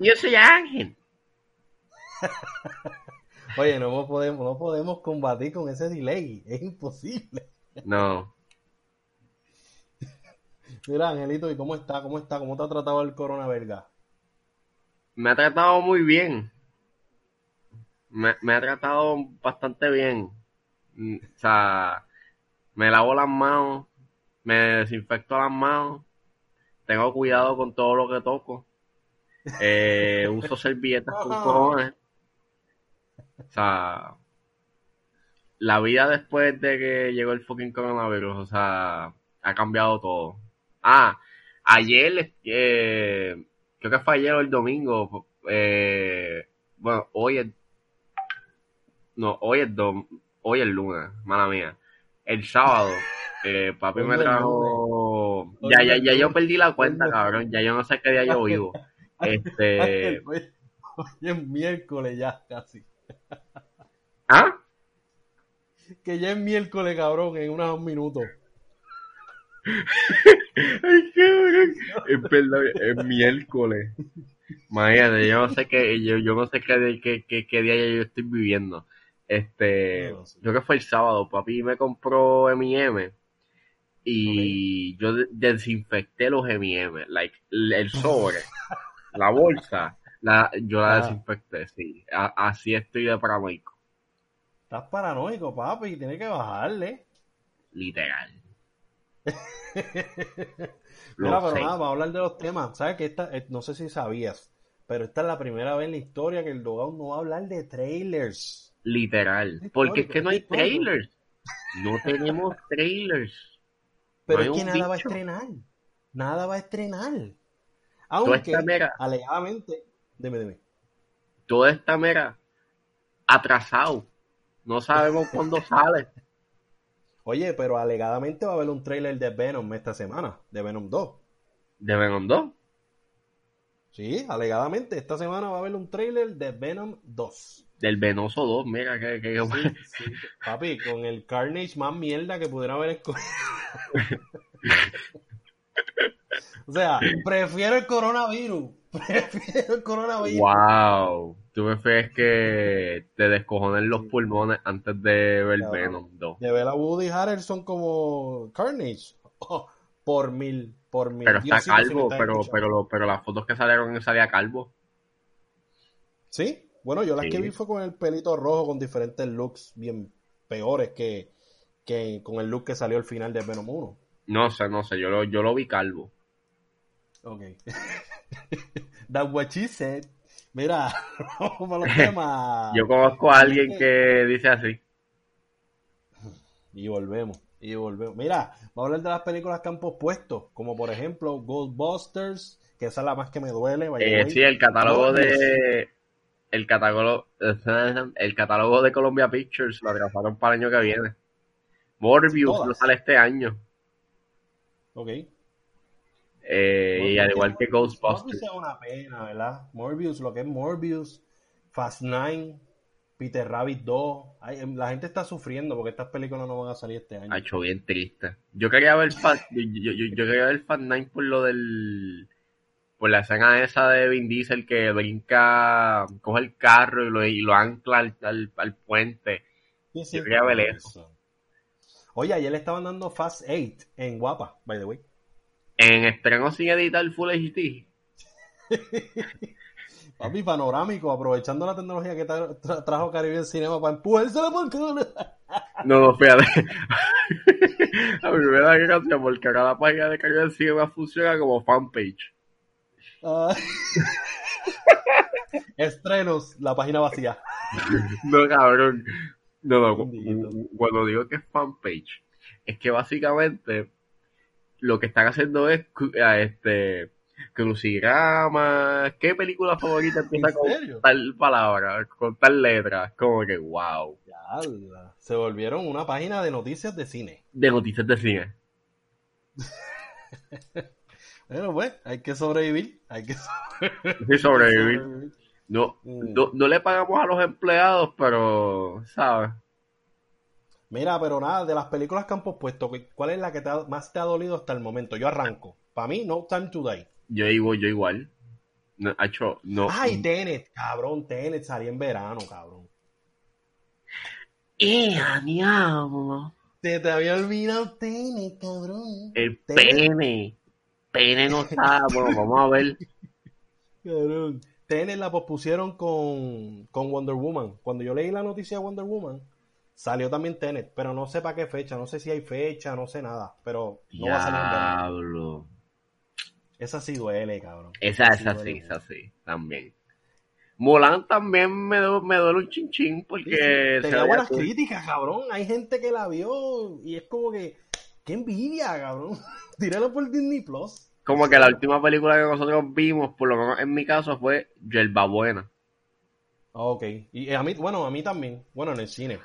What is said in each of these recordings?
Yo soy Ángel. Oye, no podemos, no podemos combatir con ese delay. Es imposible. No. Mira, Angelito, ¿y cómo está? ¿Cómo está? ¿Cómo te ha tratado el coronavirus? Me ha tratado muy bien. Me, me ha tratado bastante bien. Mm, O sea, me lavo las manos, me desinfecto las manos, tengo cuidado con todo lo que toco. Eh, uso servilletas con cojones. O sea, la vida después de que llegó el fucking coronavirus, o sea, ha cambiado todo. Ah, ayer, eh, creo que fue ayer o el domingo, eh, bueno, hoy es, no, hoy es dom, hoy es lunes, mala mía. El sábado, eh, papi Hoy me trajo, ya, ya, ya yo perdí la cuenta, cabrón, ya yo no sé qué día yo vivo. Este, Hoy, hoy es miércoles ya casi. ¿ah? Que ya es miércoles, cabrón, en unos minutos. Ay, cabrón. Es verdad, es miércoles. Imagínate, yo no sé qué, yo, yo no sé qué, qué, qué, qué día yo estoy viviendo. Este, No, sí. creo que fue el sábado, papi me compró M&M y yo de- desinfecté los M&M, like, el sobre, la bolsa, la, yo la Ah. desinfecté, sí. A- así estoy de paranoico, Estás paranoico, papi, tienes que bajarle. literal. Mira, pero sé. nada, vamos a hablar de los temas. ¿Sabes que esta, eh, no sé si sabías, pero esta es la primera vez en la historia que el Dogao no va a hablar de trailers. Literal. Es Porque es que no hay trailers. No tenemos trailers. Pero No es que nada va a estrenar. Nada va a estrenar. Aunque, mera, alegadamente, dime, dime. toda esta mera atrasado. No sabemos cuándo sale. Oye, pero alegadamente va a haber un trailer de Venom esta semana, de Venom 2. De Venom 2. Sí, alegadamente, esta semana va a haber un trailer de Venom 2. Del Venoso 2. Mira que, que- Sí, papi, con el Carnage más mierda que pudiera haber escogido. o sea, prefiero el coronavirus. Prefiero el coronavirus. Wow. Tú me ves que te descojonen los pulmones antes de ver. Venom 2. De ver a Woody Harrelson como Carnage. Oh, por mil, por mil. Pero está calvo, pero, pero, pero las fotos que salieron salía calvo. Sí, bueno, yo las Sí. que vi fue con el pelito rojo con diferentes looks bien peores que, que con el look que salió al final de Venom 1. No sé, no sé, yo lo, yo lo vi calvo. Ok. That's what she said. Mira, vamos a los temas. Yo conozco a alguien que dice así. Y volvemos, y volvemos. Mira, vamos a hablar de las películas que han pospuesto, como por ejemplo Ghostbusters, que esa es la más que me duele. Eh, sí, el catálogo de el catálogo el catálogo de Columbia Pictures lo atrasaron para el año que viene. Morbius Todas. no sale este año. Ok. Eh, y al igual que Morbius Ghostbusters. es una pena, ¿verdad? Morbius, lo que es Morbius, Fast Nine, Peter Rabbit 2. Ay, em, la gente está sufriendo porque estas películas no van a salir este año. Ha hecho bien triste. Yo quería ver Fast, yo, yo, yo- yo quería ver Fast Nine por lo del por la escena esa de Vin Diesel que brinca, coge el carro y lo, y lo ancla al, al, al puente. Sí, sí. yo quería ver eso. Oye, ayer le estaban dando Fast 8 en Guapa, by the way. En estreno sin editar Full HD. Papi, panorámico, aprovechando la tecnología que tra- tra- trajo Caribbean Cinema para empujársela por cara. No, no, fíjate. A mí me da gracia porque ahora la página de Caribbean Cinema funciona como fanpage. Ah. Estrenos, la página vacía. No, cabrón. No, no, cuando digo que es fanpage, es que básicamente lo que están haciendo es a este crucigramas. ¿Qué película favorita empieza ¿En con serio? tal palabra, con tal letra? Como que wow. Ya, se volvieron una página de noticias de cine. De noticias de cine. Bueno, pues, hay que sobrevivir. Hay que Sí, sobrevivir. sobrevivir. No, Mm. no, no le pagamos a los empleados, pero, ¿sabes? Mira, pero nada, de las películas que han pospuesto, ¿cuál es la que te ha- más te ha dolido hasta el momento? Yo arranco. Para mí, No Time to Die. Yo igual, yo igual. No, hecho, no. Ay, Tenet, cabrón, Tenet salía en verano, cabrón. ¡Eh, diablo! Se te había olvidado Tenet, cabrón. El Tenet. pene. Pene no está. Bueno, vamos a ver. Cabrón. Tenet la pospusieron con, con Wonder Woman. Cuando yo leí la noticia de Wonder Woman, salió también Tenet, pero no sé para qué fecha, no sé si hay fecha, no sé nada, pero no va a salir en verano. Esa sí duele, cabrón. Esa, esa sí, duele. esa sí, también. Mulan también me, du- me duele un chinchín porque Sí, Tenía buenas críticas, cabrón. Hay gente que la vio y es como que, qué envidia, cabrón. Tíralo por Disney Plus. Como que la última película que nosotros vimos, por lo menos en mi caso, fue Yerba Buena. Ok. Y a mí, bueno, a mí también. Bueno, en el cine.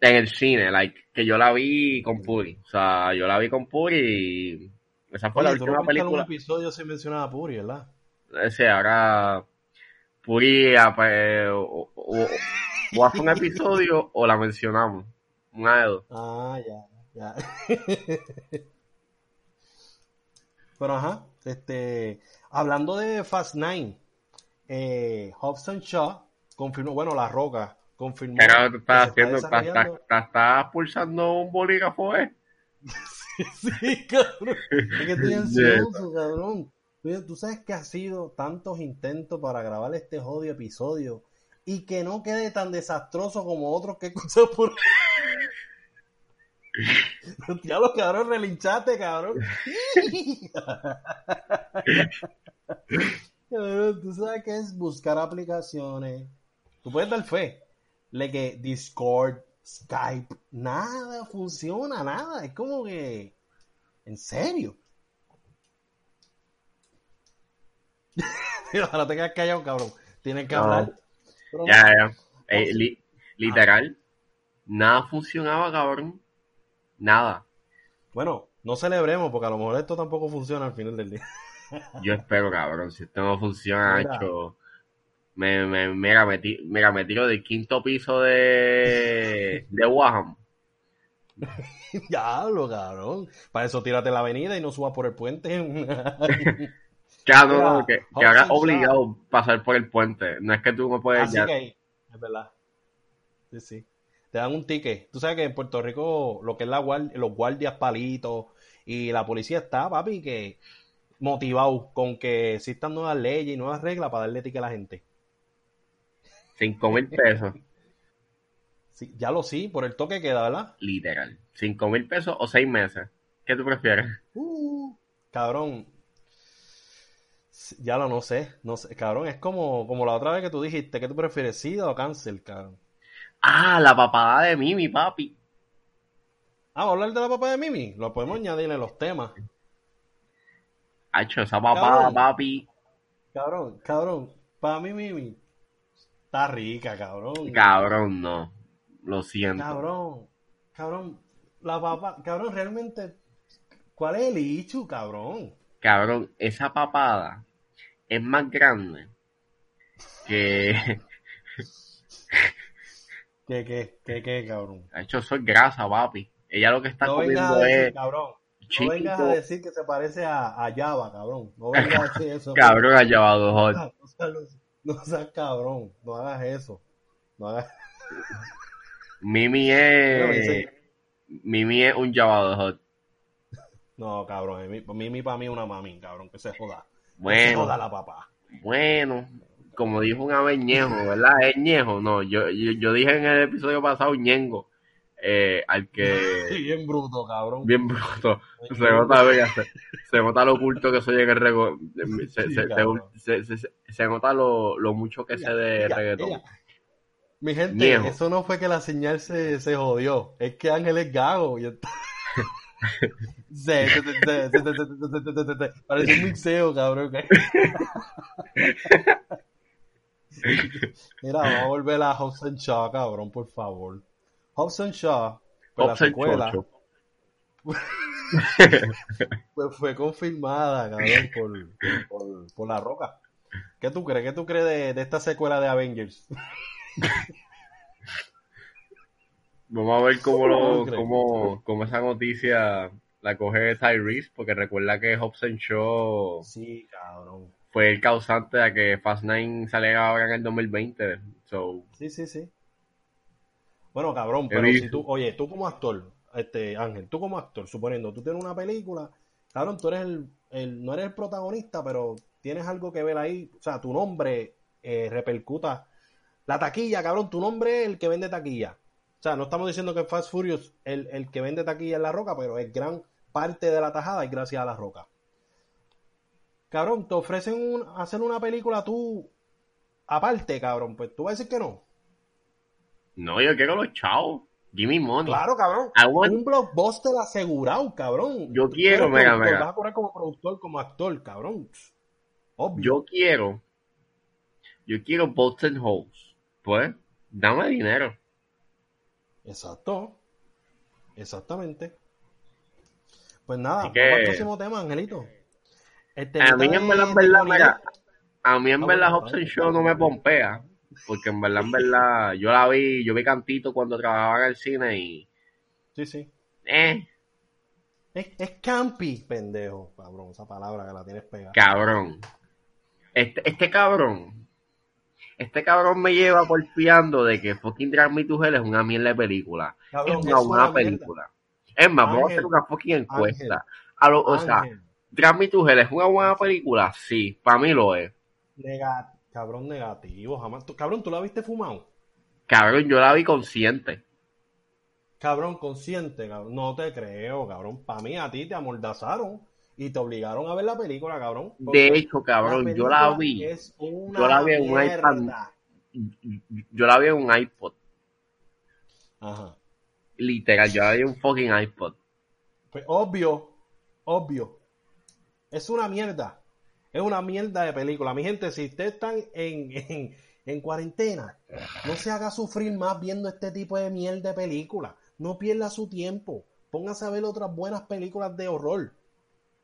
En el cine, like, que yo la vi con Puri. O sea, yo la vi con Puri y esa fue la Oye, última viste algún película. episodio sin mencionar a Puri, ¿verdad? Ese, ahora Puri ah, pues, o, o- o hace un episodio o la mencionamos. Una de dos. Ah, ya, ya. Pero ajá, este, hablando de Fast Nine, eh, Hobson Shaw confirmó, bueno, La Roca confirmó Pero tú estás haciendo, está estás, estás- pulsando un bolígrafo, ¿eh? Sí, cabrón. Es que estoy ansioso, cabrón. Tú, tú sabes que ha sido tantos intentos para grabar este jodido episodio y que no quede tan desastroso como otros que he escuchado por Ya los cabrón, relinchate, cabrón. Cabrón, tú sabes que es buscar aplicaciones. Tú puedes dar fe. Le que Discord, Skype, nada funciona, nada. Es como que. ¿En serio? Ahora te quedas callado, cabrón. Tienes que No. hablar. Pero Ya, ya. Eh, li- literal, nada funcionaba, cabrón. Nada. Bueno, no celebremos porque a lo mejor esto tampoco funciona al final del día. Yo espero, cabrón, si esto no funciona, Mira. hecho. Me, me, me, me tiro del quinto piso de, de Waham. Diablo, cabrón. Para eso tírate la avenida y no subas por el puente. No, no, que, que hagas obligado pasar por el puente. No es que tú no puedes Así ya. que, es verdad. Sí, sí. Te dan un ticket. Tú sabes que en Puerto Rico lo que es la guar- los guardias palitos y la policía está, papi, que motivado con que existan nuevas leyes y nuevas reglas para darle ticket a la gente. Cinco mil pesos, Sí, ya lo sí, por el toque queda, ¿verdad? literal. Cinco mil pesos o seis meses. ¿Qué tú prefieres? Uh, cabrón. Ya lo no sé, no sé, cabrón, es como, como la otra vez que tú dijiste, ¿qué tú prefieres, SIDA o cáncer, cabrón? Ah, la papada de Mimi, papi. Ah, ¿vamos a hablar de la papá de Mimi, lo podemos añadir en los temas. Ha hecho esa papada, Cabrón. papi. Cabrón, cabrón, para mí Mimi está rica, cabrón. Cabrón, no. Lo siento. Cabrón, cabrón, la papá, cabrón, realmente, ¿cuál es el ichu, cabrón? Cabrón, esa papada es más grande que. ¿Qué, qué, qué, qué, cabrón? Ha hecho eso es grasa, papi. Ella lo que está No a comiendo decir, es cabrón, no vengas a decir que se parece a, a Java, cabrón. No vengas a decir eso. Cabrón, ha llevado hot. No seas, cabrón, no hagas eso. No hagas... Mimi es. Mimi es un llevado hot. No, cabrón, Mimi, para mí es una mami, cabrón, que se joda. Que se Bueno, joda la papá. bueno. Como dijo una vez Ñejo, ¿verdad? ¿Es Ñejo? No, yo, yo, yo dije en el episodio pasado Ñengo eh, al que... Bien bruto, cabrón. Bien bruto. Se nota, se nota lo oculto que soy en el reggaetón. Se, sí, se, se, se, nota lo, lo mucho que sé de mira, reggaetón. Mira. Mi gente, Niejo. eso no fue que la señal se, se jodió. Es que Ángel es gago. Y. Parece un mixeo, cabrón. Mira, vamos a volver a House and Shaw, cabrón, por favor. Hobson Shaw, pues la secuela, pues fue confirmada, cabrón, por, por, por La Roca. ¿Qué tú crees? ¿Qué tú crees de, de esta secuela de Avengers? Vamos a ver cómo, lo, cómo, cómo esa noticia la coge Tyrese, porque recuerda que Hobson Show Sí, cabrón. fue el causante de que Fast 9 saliera ahora en el 2020. So, Sí, sí, sí. Bueno, cabrón, pero si tú, oye, tú como actor, este Ángel, tú como actor, suponiendo, tú tienes una película, cabrón, tú eres el, el- no eres el protagonista, pero tienes algo que ver ahí, o sea, tu nombre eh, repercuta. La taquilla, cabrón, tu nombre es el que vende taquilla. O sea, no estamos diciendo que Fast Furious el, el que vende taquilla es La Roca, pero es gran parte de la tajada y gracias a La Roca. Cabrón, te ofrecen un- hacer una película tú aparte, cabrón, pues tú vas a decir que no. No, yo quiero los chavos. Gimme money. Claro, cabrón. Want- Un blockbuster asegurado, cabrón. Yo quiero, mega, mega. Vas a correr como productor, como actor, cabrón. Obvio. Yo quiero, yo quiero Boston Holes. Pues, dame dinero. Exacto. Exactamente. Pues nada, que- vamos al próximo tema, Angelito. Este A mí, en verdad, en verdad, a mí en Ah, verdad Hobson Show no me pompea. Porque en verdad, en verdad, yo la vi, yo vi Cantito cuando trabajaba en el cine y, Sí, sí. eh, Es, es campi, pendejo, cabrón, esa palabra que la tienes pegada. cabrón. Este, este cabrón, este cabrón me lleva porfiando de que fucking Drag Me to Hell es una mierda de película. Cabrón, es una buena película. Es más, vamos a hacer una fucking encuesta. A lo- o sea, Drag Me to Hell es una buena película, sí, para mí lo es. Cabrón negativo, jamás. Tú- cabrón, ¿tú la viste fumado? Cabrón, yo la vi consciente. Cabrón, consciente, cabrón. No te creo, cabrón. Para mí, a ti te amordazaron y te obligaron a ver la película, cabrón. De hecho, cabrón, la yo la vi. Es una Yo la vi en un iPad. Yo la vi en un iPod. Ajá. Literal, yo la vi en un fucking iPod. Pues obvio, obvio. Es una mierda. Es una mierda de película. Mi gente, si ustedes están en, en, en cuarentena, no se haga sufrir más viendo este tipo de mierda de película. No pierda su tiempo. Póngase a ver otras buenas películas de horror.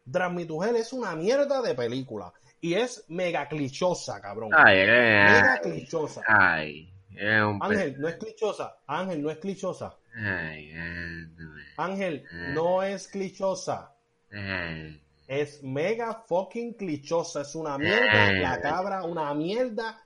Hell es una mierda de película. Y es mega clichosa, cabrón. Ay, eh, Mega clichosa. ay, es un pe- Ángel, no es clichosa. Ángel, no es clichosa. Ay, eh, Ángel, no es clichosa. Es mega fucking clichosa. Es una mierda. La cabra, una mierda.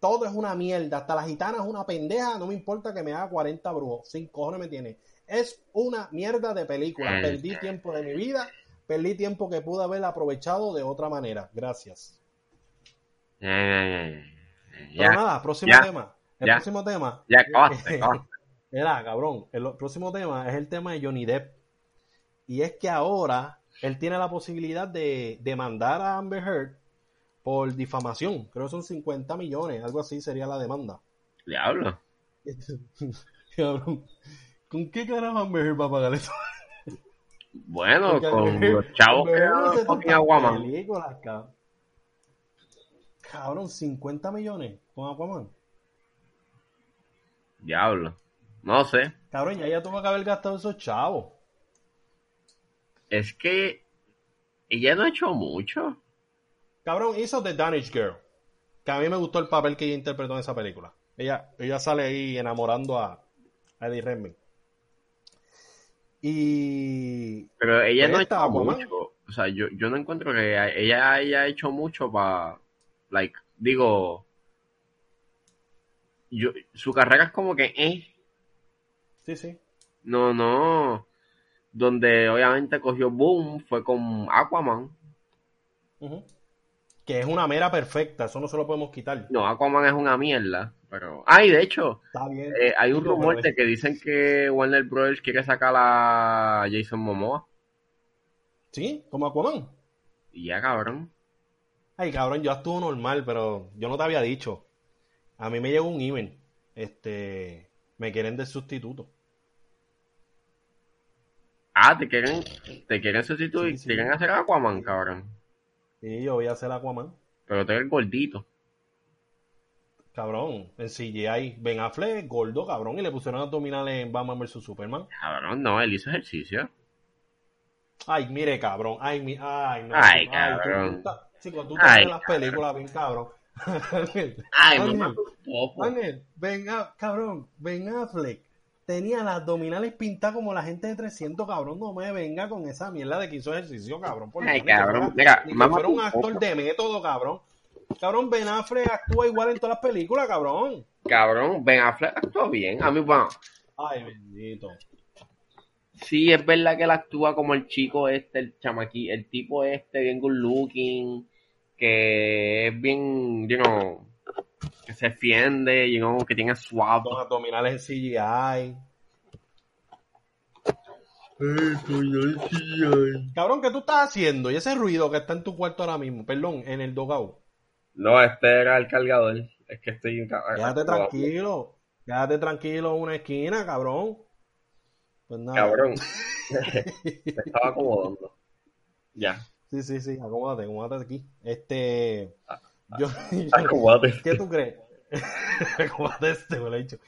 Todo es una mierda. Hasta la gitana es una pendeja. No me importa que me haga 40 brujos. Sin cojones me tiene. Es una mierda de película. Perdí tiempo de mi vida. Perdí tiempo que pude haber aprovechado de otra manera. Gracias. Ay, ay. Pero Ya, nada, próximo tema. El próximo tema. ya. Mira, cabrón, el próximo tema es el tema de Johnny Depp. Y es que ahora él tiene la posibilidad de demandar a Amber Heard por difamación. Creo que son 50 millones, algo así sería la demanda. Diablo. Cabrón, ¿con qué carajo Amber Heard va a pagar eso? Bueno, Porque con Amber los chavos que Aquaman. películas, cabrón. Cabrón, 50 millones con Aquaman. Diablo. No sé. Cabrón, ya ella tuvo que haber gastado esos chavos. Es que ella no ha hecho mucho. Cabrón, hizo The Danish Girl. Que a mí me gustó el papel que ella interpretó en esa película. Ella, ella sale ahí enamorando a, a Eddie Redmayne. Y Pero ella no ha Esta, hecho Aquaman. mucho. O sea, yo, yo no encuentro que ella haya hecho mucho para, like, digo, yo, su carrera es como que, eh, sí, sí. no, no, donde obviamente cogió boom fue con Aquaman. Que es una mera perfecta, eso no se lo podemos quitar. No, Aquaman es una mierda, pero, ay, de hecho, Está bien. eh, hay un rumor de que dicen que Warner Bros. quiere sacar a Jason Momoa. Sí, como Aquaman. Y ya, cabrón. Ay, cabrón, yo actúo normal, pero yo no te había dicho. A mí me llegó un email. Este, me quieren de sustituto. Ah, te quieren, te quieren sustituir, Sí, sí. te quieren hacer Aquaman, cabrón. Y yo voy a hacer Aquaman. Pero tú eres gordito. Cabrón, en CGI, Ben Affleck, gordo, cabrón, y le pusieron abdominales en Batman vs Superman. Cabrón, no, él hizo ejercicio. Ay, mire, cabrón, ay, mi, ay, no. Ay, cabrón. estás- Chico, tú en las películas bien, cabrón. Ángel, Ay, Ángel, mamá, popo. Ángel, Ben A- cabrón, Ben Affleck tenía las abdominales pintadas como la gente de 300, cabrón. No me venga con esa mierda de que hizo ejercicio, cabrón. Por Ay, cabrón, mira, que fuera un actor de método, cabrón. Cabrón, Ben Affleck actúa igual en todas las películas, cabrón. Cabrón, Ben Affleck actuó bien. A mí, bueno, Ay, bendito. sí es verdad que él actúa como el chico este, el chamaqui, el tipo este, bien good looking, que es bien, you know, que se defiende, you know, que tiene suave. Los abdominales en CGI. Cabrón, ¿qué tú estás haciendo? Y ese ruido que está en tu cuarto ahora mismo, perdón, en el dogout. No, este era el cargador. Es que estoy. Quédate tranquilo. Quédate tranquilo en una esquina, cabrón. Pues nada. Cabrón. Me estaba acomodando. Ya. Sí, sí, sí, acomódate, acomódate aquí. Este. Yo, Acomódate. ¿Qué tú crees? este, me lo he dicho.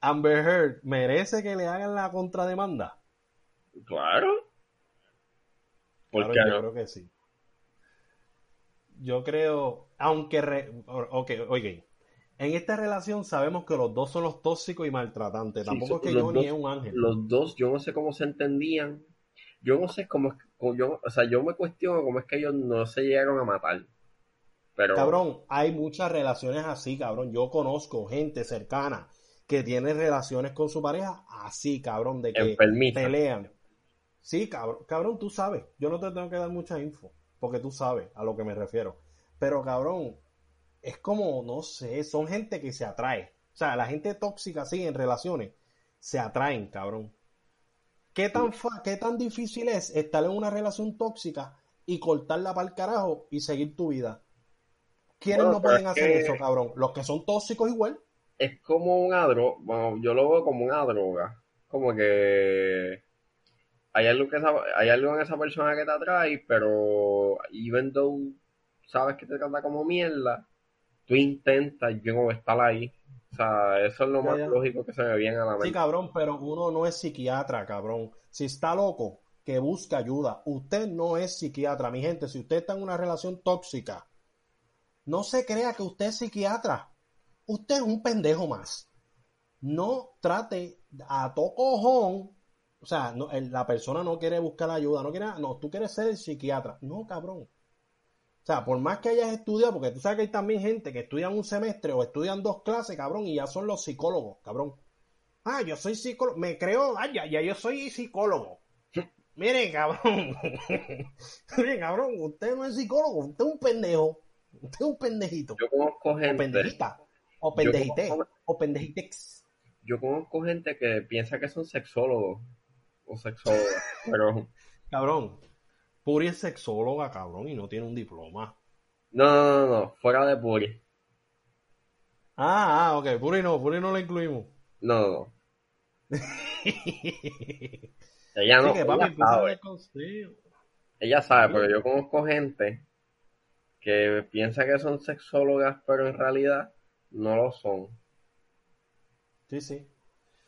Amber Heard merece que le hagan la contrademanda. Claro. ¿Por Claro, yo creo que sí. Yo creo, aunque, re- ok, oye, en esta relación sabemos que los dos son los tóxicos y maltratantes. Sí, Tampoco es que Johnny dos- es un ángel. Los dos, yo no sé cómo se entendían. Yo no sé cómo es cómo yo, o sea, yo me cuestiono cómo es que ellos no se llegaron a matar. Pero Cabrón, hay muchas relaciones así, cabrón. Yo conozco gente cercana que tiene relaciones con su pareja así, cabrón, de que enfermita. pelean. Sí, cabrón, cabrón, tú sabes. Yo no te tengo que dar mucha info, porque tú sabes a lo que me refiero. Pero, cabrón, es como, no sé, son gente que se atrae. O sea, la gente tóxica así en relaciones se atraen, cabrón. ¿Qué tan, fa- qué tan difícil es estar en una relación tóxica y cortarla para el carajo y seguir tu vida? ¿Quiénes Bueno, no pueden hacer que- eso, cabrón? Los que son tóxicos igual. Es como una droga, bueno, yo lo veo como una droga. Como que hay algo que esa- hay algo en esa persona que te atrae, pero even though sabes que te trata como mierda, tú intentas yo no estar ahí. O sea, eso es lo Ya, más ya. lógico que se me viene a la Sí, mente. cabrón, pero uno no es psiquiatra, cabrón. Si está loco, que busque ayuda. Usted no es psiquiatra, mi gente. Si usted está en una relación tóxica, no se crea que usted es psiquiatra. Usted es un pendejo más. No trate a to cojón. O sea, la persona no quiere buscar ayuda, no quiere, no, tú quieres ser el psiquiatra. No, cabrón. O sea, por más que hayas estudiado, porque tú sabes que hay también gente que estudian un semestre o estudian dos clases, cabrón, y ya son los psicólogos, cabrón. Ah, yo soy psicólogo, me creo, ah, ya, ya yo soy psicólogo. Mire, cabrón. Mire, cabrón, usted no es psicólogo, usted es un pendejo. Usted es un pendejito. Yo conozco O gente, pendejita. O pendejité. conozco- O pendejitex. yo conozco gente que piensa que son sexólogos o sexólogas, pero Cabrón. Puri es sexóloga, cabrón, y no tiene un diploma. no, no, no, no, fuera de Puri. Ah, ah, ok. Puri no, Puri no la incluimos. No, no, Ella no, que papi, ella empieza a sabe. Ella sabe, pero yo conozco gente que piensa que son sexólogas, pero en realidad no lo son. Sí, sí.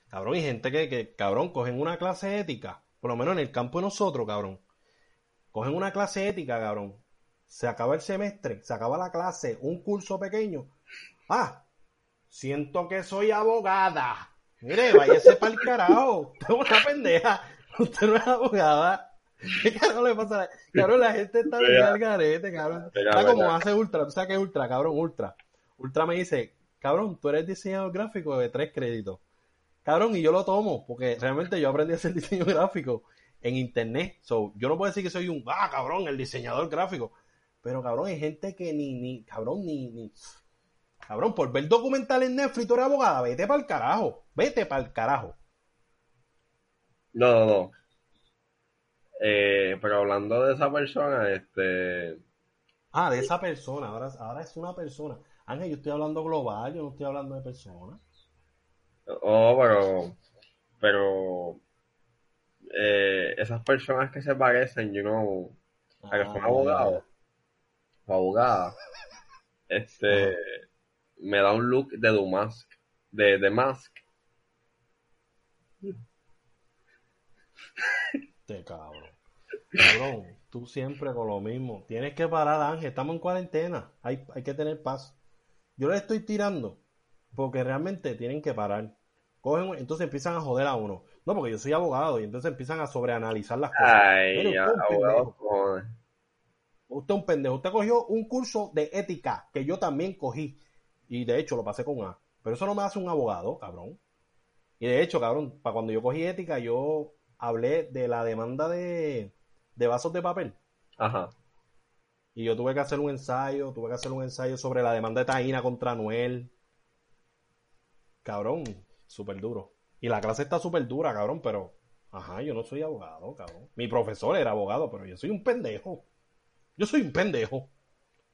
Cabrón, y gente que, que, cabrón, cogen una clase ética, por lo menos en el campo de nosotros, cabrón. Cogen una clase ética, cabrón. Se acaba el semestre, se acaba la clase, un curso pequeño. Ah, siento que soy abogada. Mire, váyase para el carajo. Usted es una pendeja. Usted no es abogada. ¿Qué carajo le pasa? Cabrón, la gente está bien al garete, cabrón. Mira, Está como hace Ultra. ¿Tú sabes qué es Ultra, cabrón? Ultra. Ultra me dice, cabrón, tú eres diseñador gráfico de tres créditos. Cabrón, y yo lo tomo, porque realmente yo aprendí a hacer diseño gráfico en internet. So, yo no puedo decir que soy un, ah, cabrón, el diseñador gráfico. Pero, cabrón, hay gente que ni, ni, cabrón, ni, ni, cabrón, por ver documental en Netflix, tú eres abogada, vete para el carajo, vete para el carajo. No, no, no. Eh, pero hablando de esa persona, este, Ah, de esa persona, ahora, ahora es una persona. Ángel, yo estoy hablando global, yo no estoy hablando de personas. oh, pero, pero, eh, esas personas que se parecen, you know, a que son Ah, abogados o abogadas, este, me da un look de The Mask, de The Mask. Este cabrón. Cabrón, tú siempre con lo mismo. Tienes que parar, Ángel. Estamos en cuarentena. Hay, hay que tener paz. Yo le estoy tirando porque realmente tienen que parar. Cogen, entonces empiezan a joder a uno. No, porque yo soy abogado y entonces empiezan a sobreanalizar las cosas. Ay, Mire, usted un abogado, pendejo. Usted es un pendejo. Usted cogió un curso de ética que yo también cogí. Y de hecho lo pasé con A. Pero eso no me hace un abogado, cabrón. Y de hecho, cabrón, para cuando yo cogí ética, yo hablé de la demanda de, de vasos de papel. Ajá. Y yo tuve que hacer un ensayo, tuve que hacer un ensayo sobre la demanda de Taína contra Noel. Cabrón, súper duro. Y la clase está súper dura, cabrón, pero... Ajá, yo no soy abogado, cabrón. Mi profesor era abogado, pero yo soy un pendejo. Yo soy un pendejo.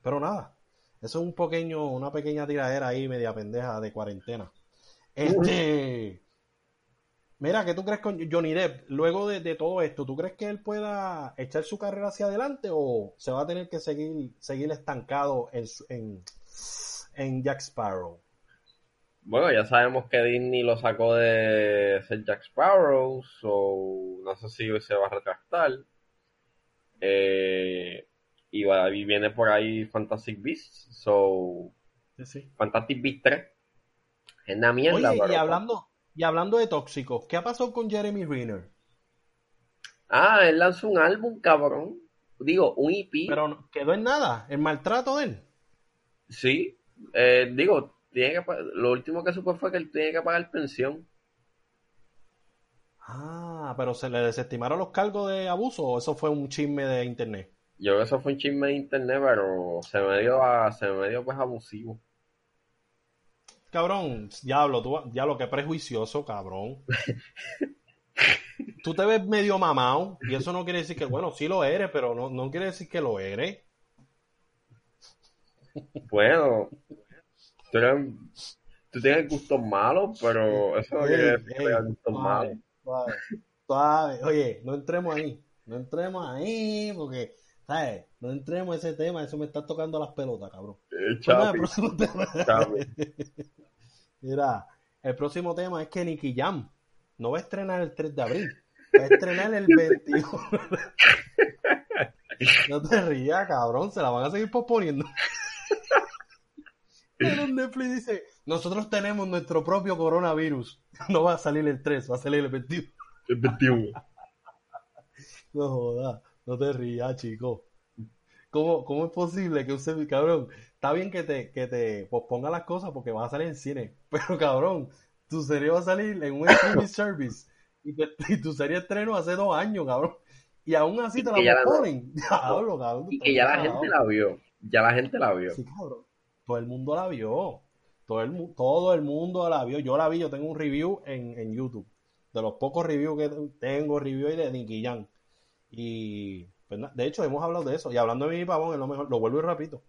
Pero nada, eso es un pequeño, una pequeña tiradera ahí, media pendeja de cuarentena. Este... Mira, ¿qué tú crees con Johnny Depp? Luego de, de todo esto, ¿tú crees que él pueda echar su carrera hacia adelante o se va a tener que seguir, seguir estancado en, su- en, en Jack Sparrow? Bueno, ya sabemos que Disney lo sacó de ser Jack Sparrow, so no sé si se va a retractar. Eh, y, va- y viene por ahí Fantastic Beasts, so Sí, sí. Fantastic Beasts 3. Es una mierda, Oye, y hablando, y hablando de tóxicos, ¿qué ha pasado con Jeremy Renner? Ah, él lanzó un álbum, cabrón. Digo, un EP. Pero no- quedó en nada, el maltrato de él. Sí, eh, digo, tiene que lo último que supe fue que él tiene que pagar pensión. Ah, pero se le desestimaron los cargos de abuso o eso fue un chisme de internet. Yo creo que eso fue un chisme de internet, pero se me dio, a- se me dio pues abusivo. Cabrón, diablo, tú, diablo, qué prejuicioso, cabrón. Tú te ves medio mamado y eso no quiere decir que, bueno, sí lo eres, pero no, no quiere decir que lo eres. Bueno, tú, eres- tú tienes gustos malos, pero eso no quiere decir que tengas gustos suave, malos. suave, suave. Oye, no entremos ahí, no entremos ahí porque, ¿sabes? No entremos en ese tema, eso me está tocando las pelotas, cabrón. Eh, Pues Chapi. Mira, el próximo tema es que Nicky Jam no va a estrenar el 3 de abril, va a estrenar el 21. No te rías, cabrón, se la van a seguir posponiendo. Pero Netflix dice, nosotros tenemos nuestro propio coronavirus. No va a salir el 3, va a salir el 21. El 21. No jodas, no te rías, chico. ¿Cómo, cómo es posible que usted, cabrón, está bien que te, que te posponga las cosas porque van a salir en cine, pero cabrón, tu serie va a salir en un streaming service y, te- y tu serie estreno hace dos años, cabrón, y aún así te la posponen. Diablo, cabrón, tú Y que ya la gente la vio. Ya la gente la vio. Sí, cabrón. Todo el mundo la vio. Todo el, todo el mundo la vio. Yo la vi, yo tengo un review en, en YouTube. De los pocos reviews que tengo, review de Nicky Jam. Y pues, de hecho hemos hablado de eso. Y hablando de Mimi Pavón, es lo mejor, lo vuelvo y repito.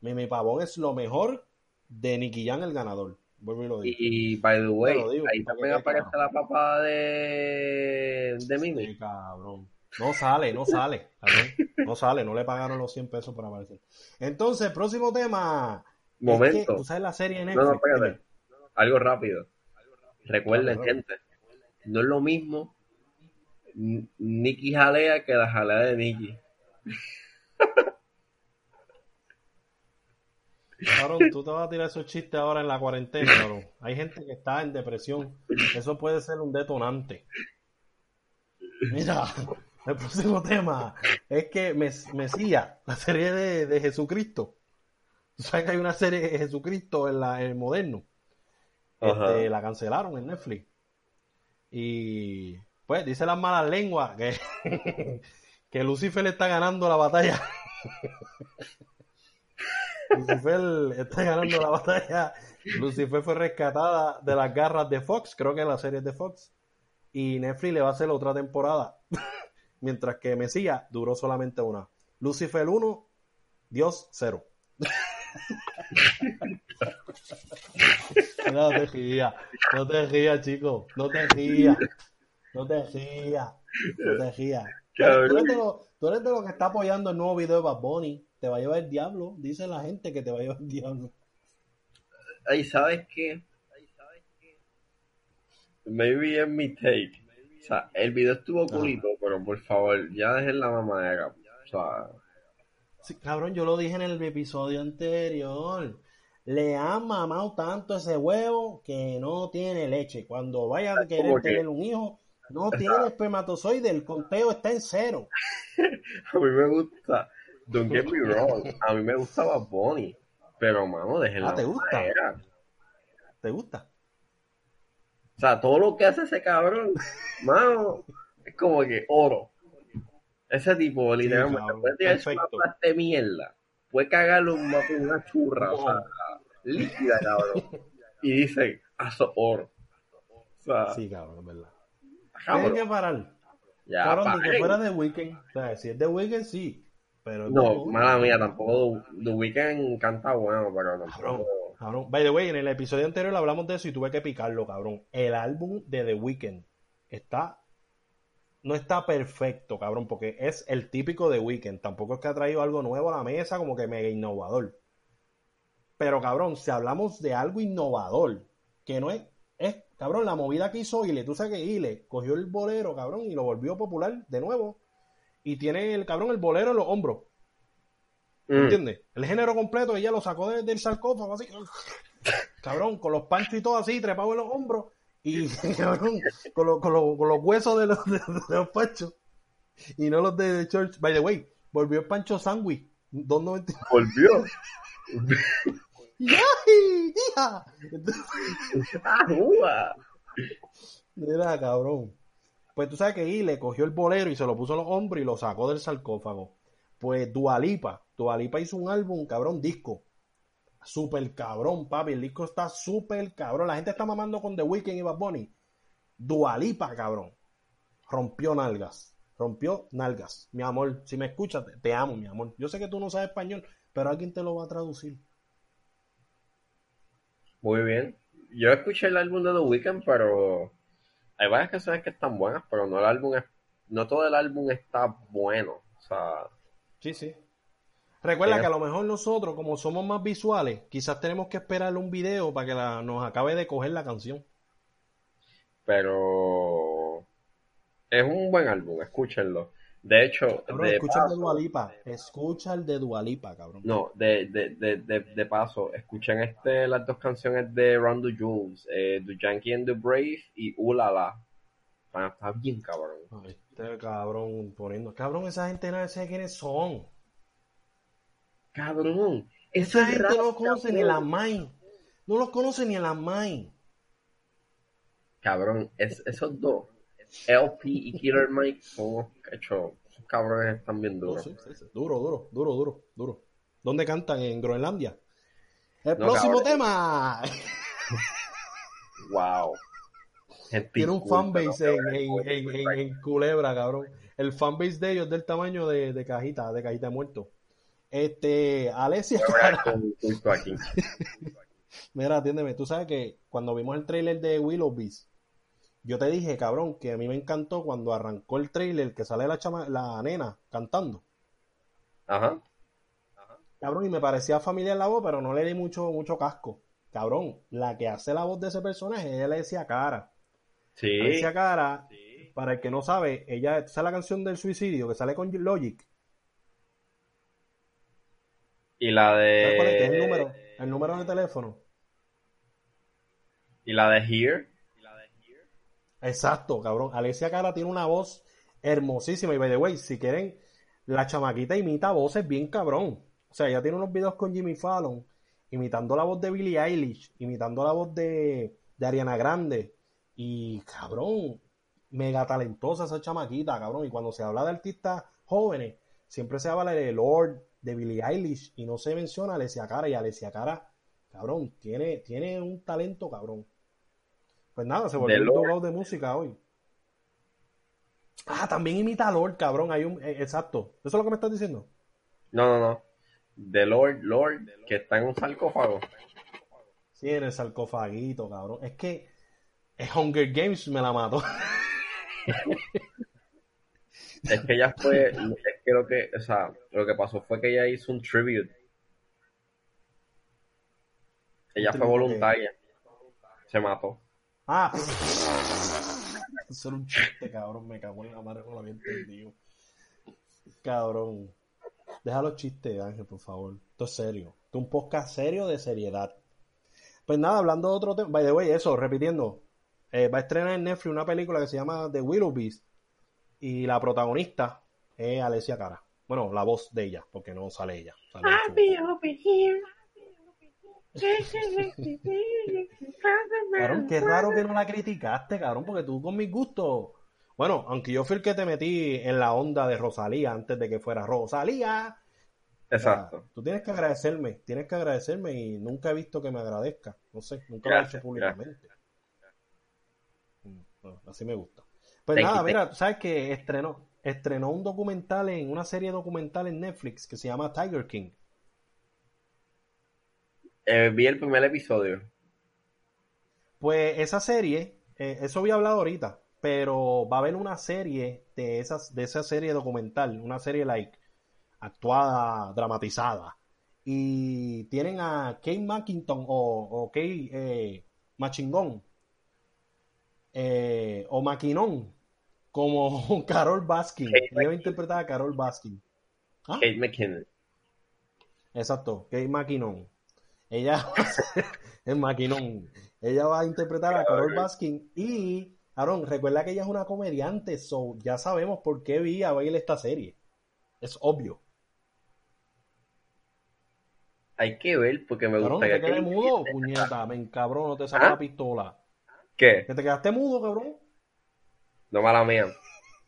Mimi Pavón es lo mejor de Nicky Jam, el ganador. Vuelvo y lo digo. Y, by the way, digo, ahí que también aparece la papá de, de Mimi. Sí, cabrón. No sale, no sale. No sale, no le pagaron los 100 pesos por aparecer. Entonces, próximo tema. Es que, Momento. tú sabes la serie de No, no, espérate. Algo rápido. Recuerden, gente, no es lo mismo Nicky jalea que la jalea de Nicky. Cabrón, tú te vas a tirar esos chistes ahora en la cuarentena, cabrón. Hay gente que está en depresión. Eso puede ser un detonante. Mira, el próximo tema es que Mes- Mesías, la serie de, de Jesucristo. Tú sabes que hay una serie de Jesucristo en, la, en el moderno. Este, la cancelaron en Netflix. Y pues dice las malas lenguas que, que Lucifer le está ganando la batalla. Lucifer está ganando la batalla. Lucifer fue rescatada de las garras de Fox, creo que la serie de Fox. Y Netflix le va a hacer otra temporada. Mientras que Mesías duró solamente una. Lucifer 1, Dios 0. No te rías, no te rías, chico, no te rías, no te rías, no te rías. Tú eres, tú eres de los, tú eres de los que está apoyando el nuevo video de Bad Bunny. Te va a llevar el diablo, dice la gente que te va a llevar el diablo. Ay, ¿sabes qué? Maybe es mi take. O sea, el video estuvo culito, pero por favor, ya dejen la mamadera. O sea, Sí, cabrón, yo lo dije en el episodio anterior. le han mamado tanto ese huevo que no tiene leche. Cuando vaya a querer que- tener un hijo, no tiene espermatozoide, el conteo está en cero. A mí me gusta, don't get me wrong, a mí me gustaba Bonnie, pero mano, déjenla Ah, ¿te gusta? ¿Te gusta? O sea, todo lo que hace ese cabrón, mano, es como que oro. Ese tipo, literalmente, cabrón, puede perfecto. plasta de mierda, puede cagarle un mapa una churra, o sea, líquida, cabrón. Y dice, hace oro. O sea, Sí, cabrón, verdad. Tienen que parar. ya, cabrón, ni que fuera de Weekend. O sea, si es de Weekend, sí. Pero No, mala mía, tampoco The Weeknd canta bueno, pero Cabrón, tampoco. cabrón. By the way, en el episodio anterior hablamos de eso y tuve que picarlo, cabrón. El álbum de The Weeknd está. No está perfecto, cabrón, porque es el típico de Weeknd. Tampoco es que ha traído algo nuevo a la mesa, como que mega innovador. Pero, cabrón, si hablamos de algo innovador, que no es. Es, cabrón, la movida que hizo Ile. Tú sabes que Ile cogió el bolero, cabrón, y lo volvió popular de nuevo. Y tiene el cabrón el bolero en los hombros. Mm, ¿Entiendes? El género completo ella lo sacó de- del sarcófago así. Cabrón, con los panchos y todo así, trepado en los hombros. Y cabrón, con, los- con los- con los huesos de los, de, de los panchos. Y no los de, de Church. By the way, volvió el Pancho Sandwich. 2.99. Volvió. ¡Yaji! ¡Hija! ¡Ah! Mira, cabrón. Pues tú sabes que Ile cogió el bolero y se lo puso en los hombros y lo sacó del sarcófago. Pues Dualipa, Dualipa hizo un álbum, cabrón, disco. Super cabrón, papi. El disco está súper cabrón. La gente está mamando con The Weeknd y Bad Bunny. Dualipa, cabrón. Rompió nalgas. Rompió nalgas. Mi amor, si me escuchas, te amo, mi amor. Yo sé que tú no sabes español, pero alguien te lo va a traducir. Muy bien. Yo escuché el álbum de The Weeknd, pero hay varias canciones que están buenas, pero no el álbum es, no todo el álbum está bueno. O sea, Sí, sí. Recuerda que a lo mejor nosotros, como somos más visuales, quizás tenemos que esperar un video para que la- nos acabe de coger la canción. pero es un buen álbum, escúchenlo. De hecho, Cabrón, de escucha el de Dualipa. Escucha el de Dualipa, cabrón. no, de, de, de, de, de paso, escuchen este, las dos canciones de Round the Jules, eh, The Yankee and the Brave y Ulala. Van a estar bien cabrón. Este cabrón poniendo. Cabrón, esa gente nadie sabe quiénes son. Cabrón, Esa es gente no los conoce ni en la cabrón. MAI. No los conoce ni la MAI. Cabrón, es, esos dos, LP y Killer Mike, son cachos. Esos cabrones están bien duros. sí, sí, sí. Duro, duro, duro, duro, duro. ¿Dónde cantan? En Groenlandia. El No, próximo cabrón. tema. Wow. Gente Tiene un inculta, fanbase en, en, en, en- en Culebra, cabrón. El fanbase de ellos es del tamaño de, de cajita, de cajita de muerto. Este, Alessia, mira, atiéndeme, tú sabes que cuando vimos el trailer de Willow Beast, yo te dije, cabrón, que a mí me encantó cuando arrancó el trailer que sale la chama, la nena cantando. Ajá. Cabrón, y me parecía familiar la voz, pero no le di mucho, mucho casco. Cabrón, la que hace la voz de ese personaje es Alessia Cara. Sí. Alessia Cara, para el que no sabe, ella, ¿tú ¿sabes la canción del suicidio que sale con Logic? Y la ¿Sabes cuál es? Que es el de. número, el número de teléfono. Y la de Here. Exacto, cabrón. Alessia Cara tiene una voz hermosísima. Y by the way, si quieren, la chamaquita imita voces bien cabrón. O sea, ella tiene unos videos con Jimmy Fallon, imitando la voz de Billie Eilish, imitando la voz de, de Ariana Grande. Y cabrón, mega talentosa esa chamaquita, cabrón. Y cuando se habla de artistas jóvenes, siempre se habla de Lord, de Billie Eilish, y no se menciona a Cara. Y Alessia Cara, cabrón, tiene, tiene un talento, cabrón. Pues nada, se volvió un doblado de música hoy. Ah, también imita a Lord, cabrón. Hay un, eh, exacto. ¿Eso es lo que me estás diciendo? No, no, no. De Lord, Lord, que está en un sarcófago. Sí, en el sarcofaguito, cabrón. Es que es Hunger Games me la mató. Es que ella fue. Es que lo que. O sea, lo que pasó fue que ella hizo un tribute. Ella fue voluntaria. Se mató. Ah, eso era un chiste, cabrón. Me cago en la madre, no lo había entendido. Cabrón. Deja los chistes, Ángel, por favor. Esto es serio. Esto es un podcast serio de seriedad. Pues nada, hablando de otro tema, by the way, eso, repitiendo, eh, va a estrenar en Netflix una película que se llama The Willow Beast y la protagonista es Alessia Cara. Bueno, la voz de ella, porque no sale ella. Sale cabrón, qué raro que no la criticaste, cabrón, porque tú con mis gustos. Bueno, aunque yo fui el que te metí en la onda de Rosalía antes de que fuera Rosalía. Exacto. tú tienes que agradecerme, tienes que agradecerme y nunca he visto que me agradezca. No sé, nunca lo he hecho públicamente. Mm, así me gusta. Pues nada, mira, sabes que estrenó, estrenó un documental en una serie documental en Netflix que se llama Tiger King. Eh, vi el primer episodio. Pues esa serie, eh, eso había hablado ahorita, pero va a haber una serie de esas, de esa serie documental, una serie like actuada, dramatizada. Y tienen a Kate Mackington o, o Kate eh, Machingón eh, o Maquinón como Carol Baskin. Ella interpretar a Carol Baskin. ¿Ah? Kate McKinnon. Exacto, Kate McKinnon. Ella es Maquinón. Ella va a interpretar a Carol Baskin y Aaron, recuerda que ella es una comediante, so ya sabemos por qué vi a bailar esta serie. Es obvio. Hay que ver, porque me gusta que. te mudo, puñeta, me encabrón, no te saca ¿Ah? la pistola. ¿Qué? ¿Que te quedaste mudo, cabrón? No mala mía.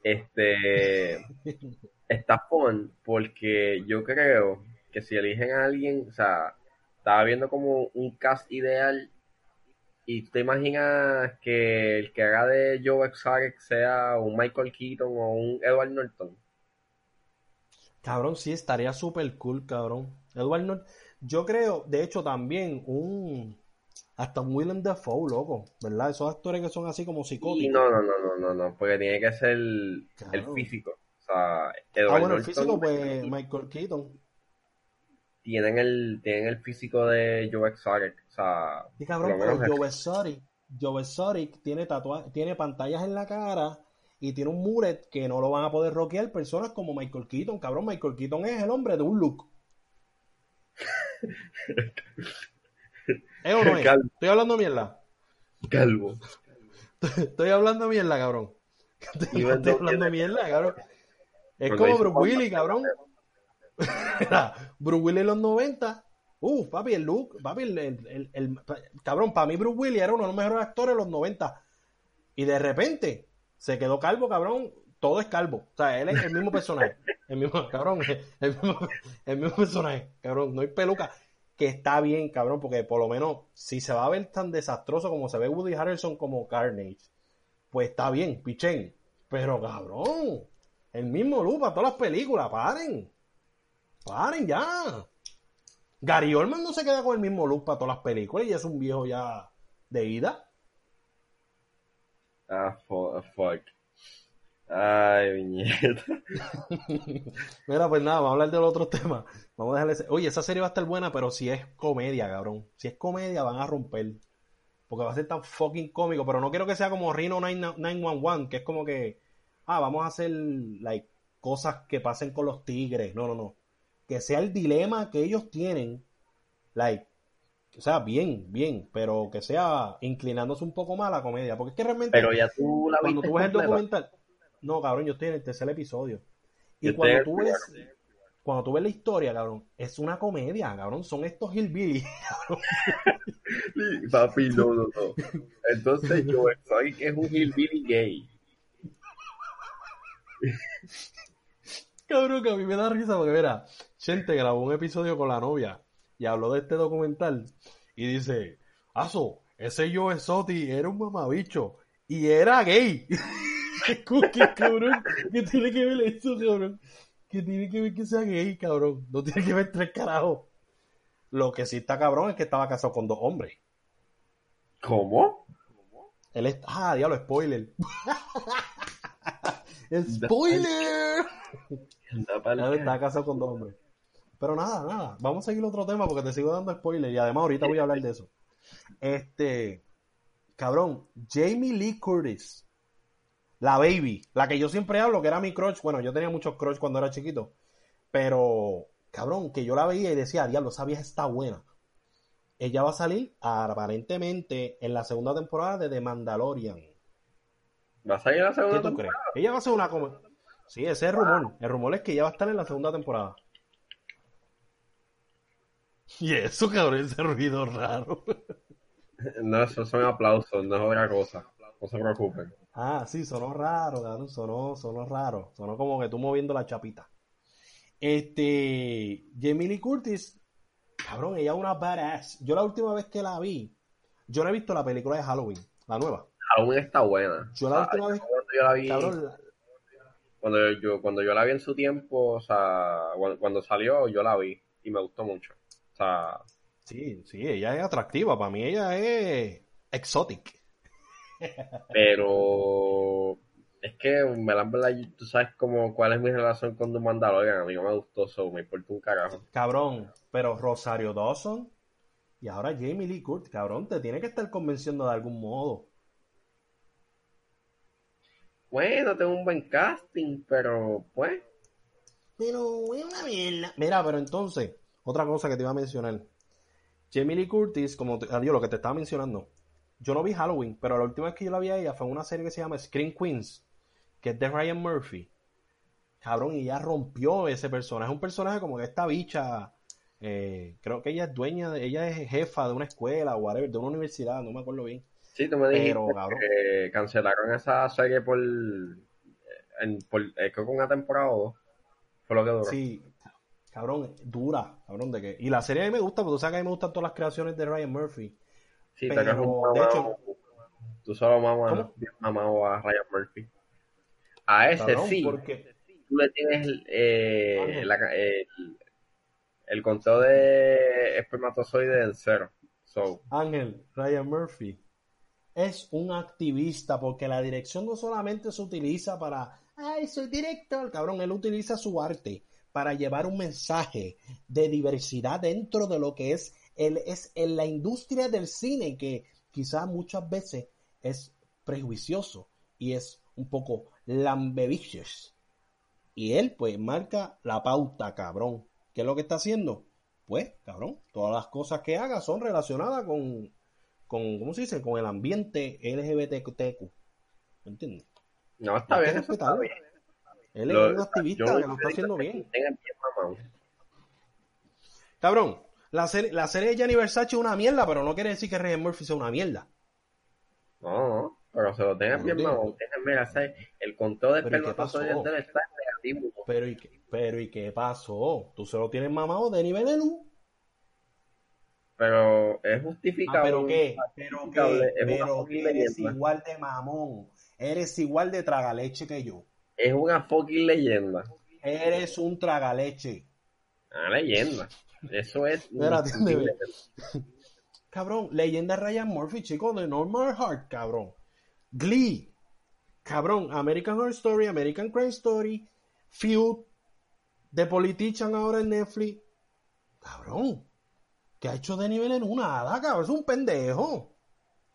Este. está fun porque yo creo que si eligen a alguien, o sea, estaba viendo como un cast ideal y tú te imaginas que el que haga de Joe Exotic sea un Michael Keaton o un Edward Norton. Cabrón, sí, estaría súper cool, cabrón. Edward Norton. Yo creo, de hecho, también un. Hasta un Willem Dafoe, loco, ¿verdad? Esos actores que son así como psicóticos. no, no, no, no, no, no, porque tiene que ser el, físico. O sea, Edward ah, bueno, el físico, pues Michael Keaton tienen el, tienen el físico de Joe Exotic. O sea, y cabrón, pero Joe Exotic, Joe Exotic tiene, tiene pantallas en la cara y tiene un muret que no lo van a poder rockear personas como Michael Keaton. Cabrón, Michael Keaton es el hombre de un look. ¿Es o no es? Estoy hablando mierda. Calvo. Estoy hablando mierda, cabrón. Estoy, hablando mierda, cabrón. Es como Bruce Willis, cabrón. Bruce Willis en los 90. Uf, papi, el look, papi, el, cabrón, para mí Bruce Willis era uno de los mejores actores de los 90. Y de repente se quedó calvo, cabrón. Todo es calvo. O sea, él es el mismo personaje. El mismo, cabrón, el mismo, el mismo personaje. Cabrón, no hay peluca. Que está bien, cabrón, porque por lo menos si se va a ver tan desastroso como se ve Woody Harrelson como Carnage, pues está bien, pichen. Pero cabrón, el mismo look para todas las películas, paren. Paren ya. Gary Oldman no se queda con el mismo look para todas las películas y es un viejo ya de ida. Ah, fuck. Ay, viñeta. Mira, pues nada, vamos a hablar del otro tema. Vamos a dejarle. Oye, esa serie va a estar buena, pero si es comedia, cabrón. Si es comedia, van a romper. Porque va a ser tan fucking cómico. Pero no quiero que sea como Reno 911, que es como que. Ah, vamos a hacer, like, cosas que pasen con los tigres. No, no, no que sea el dilema que ellos tienen, like, o sea, bien, bien, pero que sea inclinándose un poco más a la comedia, porque es que realmente pero ya tú la cuando tú ves el documental, no, cabrón, yo estoy en el tercer episodio. Y cuando tú ves cuando tú ves la historia, cabrón, es una comedia, cabrón, son estos hillbilly. Papi, no, no, no. Entonces yo soy que es un hillbilly gay. Cabrón, que a mí me da risa porque, mira, Chente grabó un episodio con la novia y habló de este documental y dice, Aso, ese Joe Soti era un mamabicho y era gay. ¿Qué cabrón? ¿Qué tiene que ver eso, cabrón? ¿Qué tiene que ver que sea gay, cabrón? No tiene que ver tres carajos. Lo que sí está cabrón es que estaba casado con dos hombres. ¿Cómo? Él es... Ah, diablo, spoiler. ¡Spoiler! Está casado con dos hombres. Pero nada, nada. Vamos a seguir otro tema porque te sigo dando spoiler y además ahorita voy a hablar de eso. Este, cabrón, Jamie Lee Curtis, la baby, la que yo siempre hablo, que era mi crush. Bueno, yo tenía muchos crush cuando era chiquito, pero cabrón, que yo la veía y decía, diablo, esa vieja está buena. Ella va a salir aparentemente en la segunda temporada de The Mandalorian. ¿Va a salir en la segunda ¿Qué tú crees? Ella va a ser una... Sí, ese es el rumor. El rumor es que ella va a estar en la segunda temporada. Y eso, cabrón, ese ruido raro. No, eso son aplausos, no es otra cosa. No se preocupen. Ah, sí, sonó raro, cabrón, sonó, sonó raro. Sonó como que tú moviendo la chapita. Este, Jamie Lee Curtis, cabrón, ella es una badass. Yo la última vez que la vi, yo no he visto la película de Halloween, la nueva. Halloween está buena. Yo la última vez, Cuando yo la vi, cabrón, la- cuando yo, cuando yo la vi en su tiempo, o sea, cuando, cuando salió, yo la vi y me gustó mucho. O sea, sí, sí, ella es atractiva. Para mí ella es exotic. pero es que, me la verdad, tú sabes como cuál es mi relación con The Mandalorian. A mí no me gustó eso, me importa un carajo. Cabrón, pero Rosario Dawson y ahora Jamie Lee Curtis, cabrón, te tiene que estar convenciendo de algún modo. Bueno, tengo un buen casting, pero pues, Pero es una mierda. Mira, pero entonces, otra cosa que te iba a mencionar. Jamie Lee Curtis, como te, adiós, lo que te estaba mencionando. Yo no vi Halloween, pero la última vez que yo la vi a ella fue en una serie que se llama Screen Queens, que es de Ryan Murphy. Cabrón, y ella rompió ese personaje. Es un personaje como que esta bicha. eh, creo que ella es dueña, de, ella es jefa de una escuela o whatever, de una universidad, no me acuerdo bien. Sí, tú me dijiste Pero, cabrón. que cancelaron esa serie por, en, por eh, que una temporada o dos. Fue lo que duró. Sí, cabrón, dura, cabrón, de que. Y la serie a mí me gusta, porque tú sabes que a mí me gustan todas las creaciones de Ryan Murphy. Sí, Pero, eres un de mamado. hecho- tú solo mamas, mamado a Ryan Murphy. A ese Cabrón, sí, porque tú le tienes eh, la eh, el conteo de espermatozoides en cero. So, Ángel, Ryan Murphy es un activista porque la dirección no solamente se utiliza para, ay, soy director, cabrón, él utiliza su arte para llevar un mensaje de diversidad dentro de lo que es, el, es en la industria del cine que quizás muchas veces es prejuicioso y es un poco lambevicious. Y él, pues, marca la pauta, cabrón. ¿Qué es lo que está haciendo? Pues, cabrón, todas las cosas que haga son relacionadas con, con ¿cómo se dice? Con el ambiente LGBTQ. ¿Me entiendes? no está bien, eso está bien. Él Lo- es un activista yo que lo está haciendo bien. bien. Cabrón, la serie, la serie de Gianni Versace es una mierda, pero no quiere decir que Ryan Murphy sea una mierda. No, no, pero se lo tengan bien. Dejen, Mira, ¿sabes? el conteo de Pero ¿y qué espermatozoides debe estar negativo. Pero ¿y qué, pero ¿y qué pasó? Tú se lo tienes mamado de nivel de luz. Pero es Ah, justificable. pero qué, pero qué, pero que eres leyenda. igual de mamón. Eres igual de tragaleche que yo. Es una fucking leyenda. Eres un tragaleche. Una leyenda. Eso es. Mira. Cabrón, leyenda Ryan Murphy, chico, de Normal Heart, cabrón. Glee. Cabrón, American Horror Story, American Crime Story, Feud, The Politician ahora en Netflix. Cabrón. ¿Qué ha hecho de nivel en una nada, cabrón? Es un pendejo.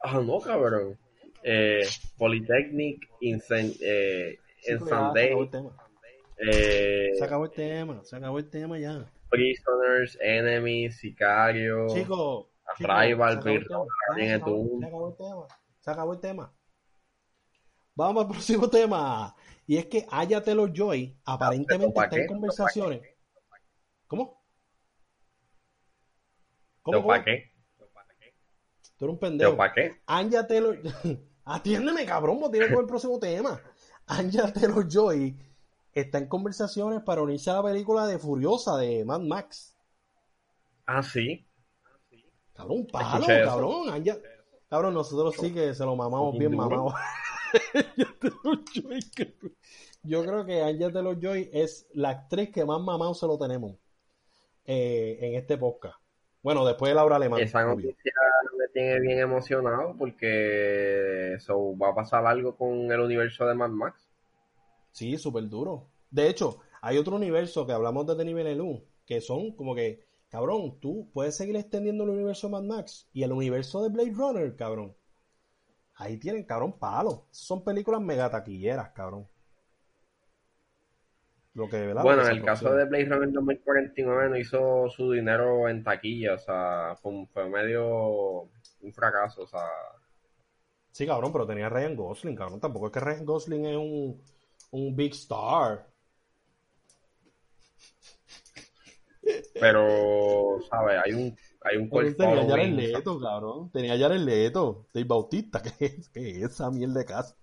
Ah, no, cabrón. Eh, Polytechnic, eh, Chico, ya, se Ensanday, acabó el tema. eh, Se acabó el tema, se acabó el tema ya. Prisoners, Enemy, Sicario, Chico, Rival, se Ya, Bien se acabó- Etún. se acabó el tema. Se acabó el tema. Vamos al próximo tema. Y es que Aya Taylor Joy aparentemente ¿pa' está en conversaciones. ¿Cómo? ¿Pero ¿Cómo? para qué? Tú eres un ¿Pero pendejo. para qué? Anja Taylor. Atiéndeme, cabrón, vos tienes con el próximo tema. Anja Taylor Joy está en conversaciones para unirse a la película de Furiosa de Mad Max. Ah, sí. Cabrón, palo, cabrón. Anja- Cabrón, nosotros sí que se lo mamamos bien mamados. Cabrón. Yo creo que Anja Taylor Joy es la actriz que más mamado se lo tenemos eh, en este podcast. Bueno, después de Laura Alemán. Esa noticia me tiene bien emocionado porque eso va a pasar algo con el universo de Mad Max. Sí, súper duro. De hecho, hay otro universo que hablamos desde nivel Elu, que son como que, cabrón, tú puedes seguir extendiendo el universo de Mad Max y el universo de Blade Runner, cabrón. Ahí tienen, cabrón, palo. Son películas mega taquilleras, cabrón. Lo que. Bueno, que en el caso de Blade Runner 2049 no hizo su dinero en taquilla, o sea, fue, fue medio un fracaso, o sea, Sí, cabrón, pero tenía a Ryan Gosling, cabrón. Tampoco es que Ryan Gosling es un, un big star. pero, ¿sabes? Hay un, hay un tenía a Jared Leto, cabrón. Tenía a Jared Leto, Dave Bautista. ¿Qué es, qué es esa mierda de casa?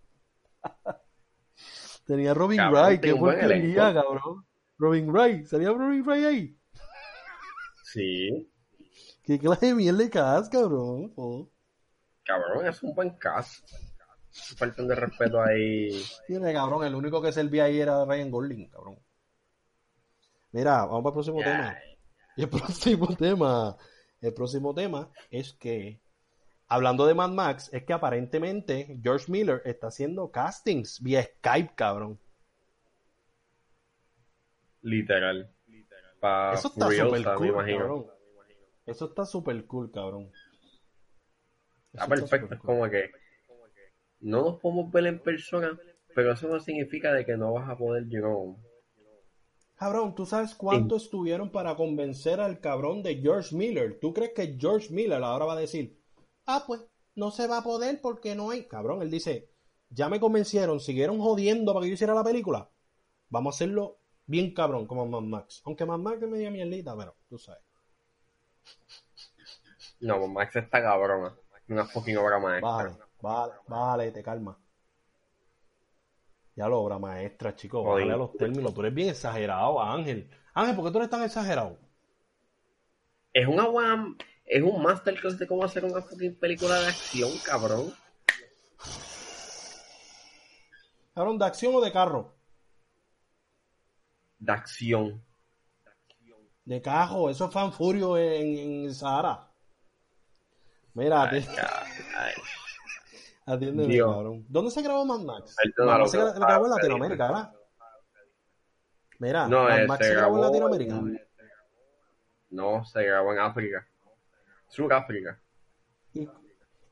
Tenía Robin Cabrón, Wright. ¿Qué porquería, elenco. cabrón? Robin Wright. ¿Salía Robin Wright ahí? Sí, ¿Qué clase de mierda de casa, cabrón? Oh. cabrón, es un buen cast. Faltan de respeto ahí. Tiene, cabrón. El único que servía ahí era Ryan Gosling, cabrón. Mira, vamos para el próximo tema. Y el próximo tema, el próximo tema es que, hablando de Mad Max, es que aparentemente George Miller está haciendo castings vía Skype, cabrón. Literal. Pa Eso está súper cool, cabrón. Eso está súper cool, cabrón. Perfecto, es cool. como que no nos podemos ver en persona, pero eso no significa de que no vas a poder, you know, Cabrón, ¿tú sabes cuánto estuvieron para convencer al cabrón de George Miller? ¿Tú crees que George Miller ahora va a decir, ah, pues, no se va a poder porque no hay... Cabrón, él dice, ya me convencieron, siguieron jodiendo para que yo hiciera la película. Vamos a hacerlo bien cabrón, como Mad Max. Aunque Mad Max es media mierdita, pero tú sabes. no, Max está cabrona, una fucking obra maestra. Vale, vale, vale, te calma. Ya lo obra maestra, chico. Jodido. Bájale a los términos. Tú eres bien exagerado, Ángel. Ángel, ¿por qué tú eres tan exagerado? Es una buena, es un masterclass de cómo hacer una fucking película de acción, cabrón. Cabrón, ¿de acción o de carro? De acción. De cajo, eso es fanfurio en, en Sahara. Mira, Ay, ay, atiéndeme, Dios. cabrón. ¿Dónde se grabó Mad Max? Mad Max se grabó en. Latinoamérica, ¿verdad? Mira, No, Mad eh, Max se grabó en Latinoamérica. No, se grabó en África. Suráfrica. ¿Y,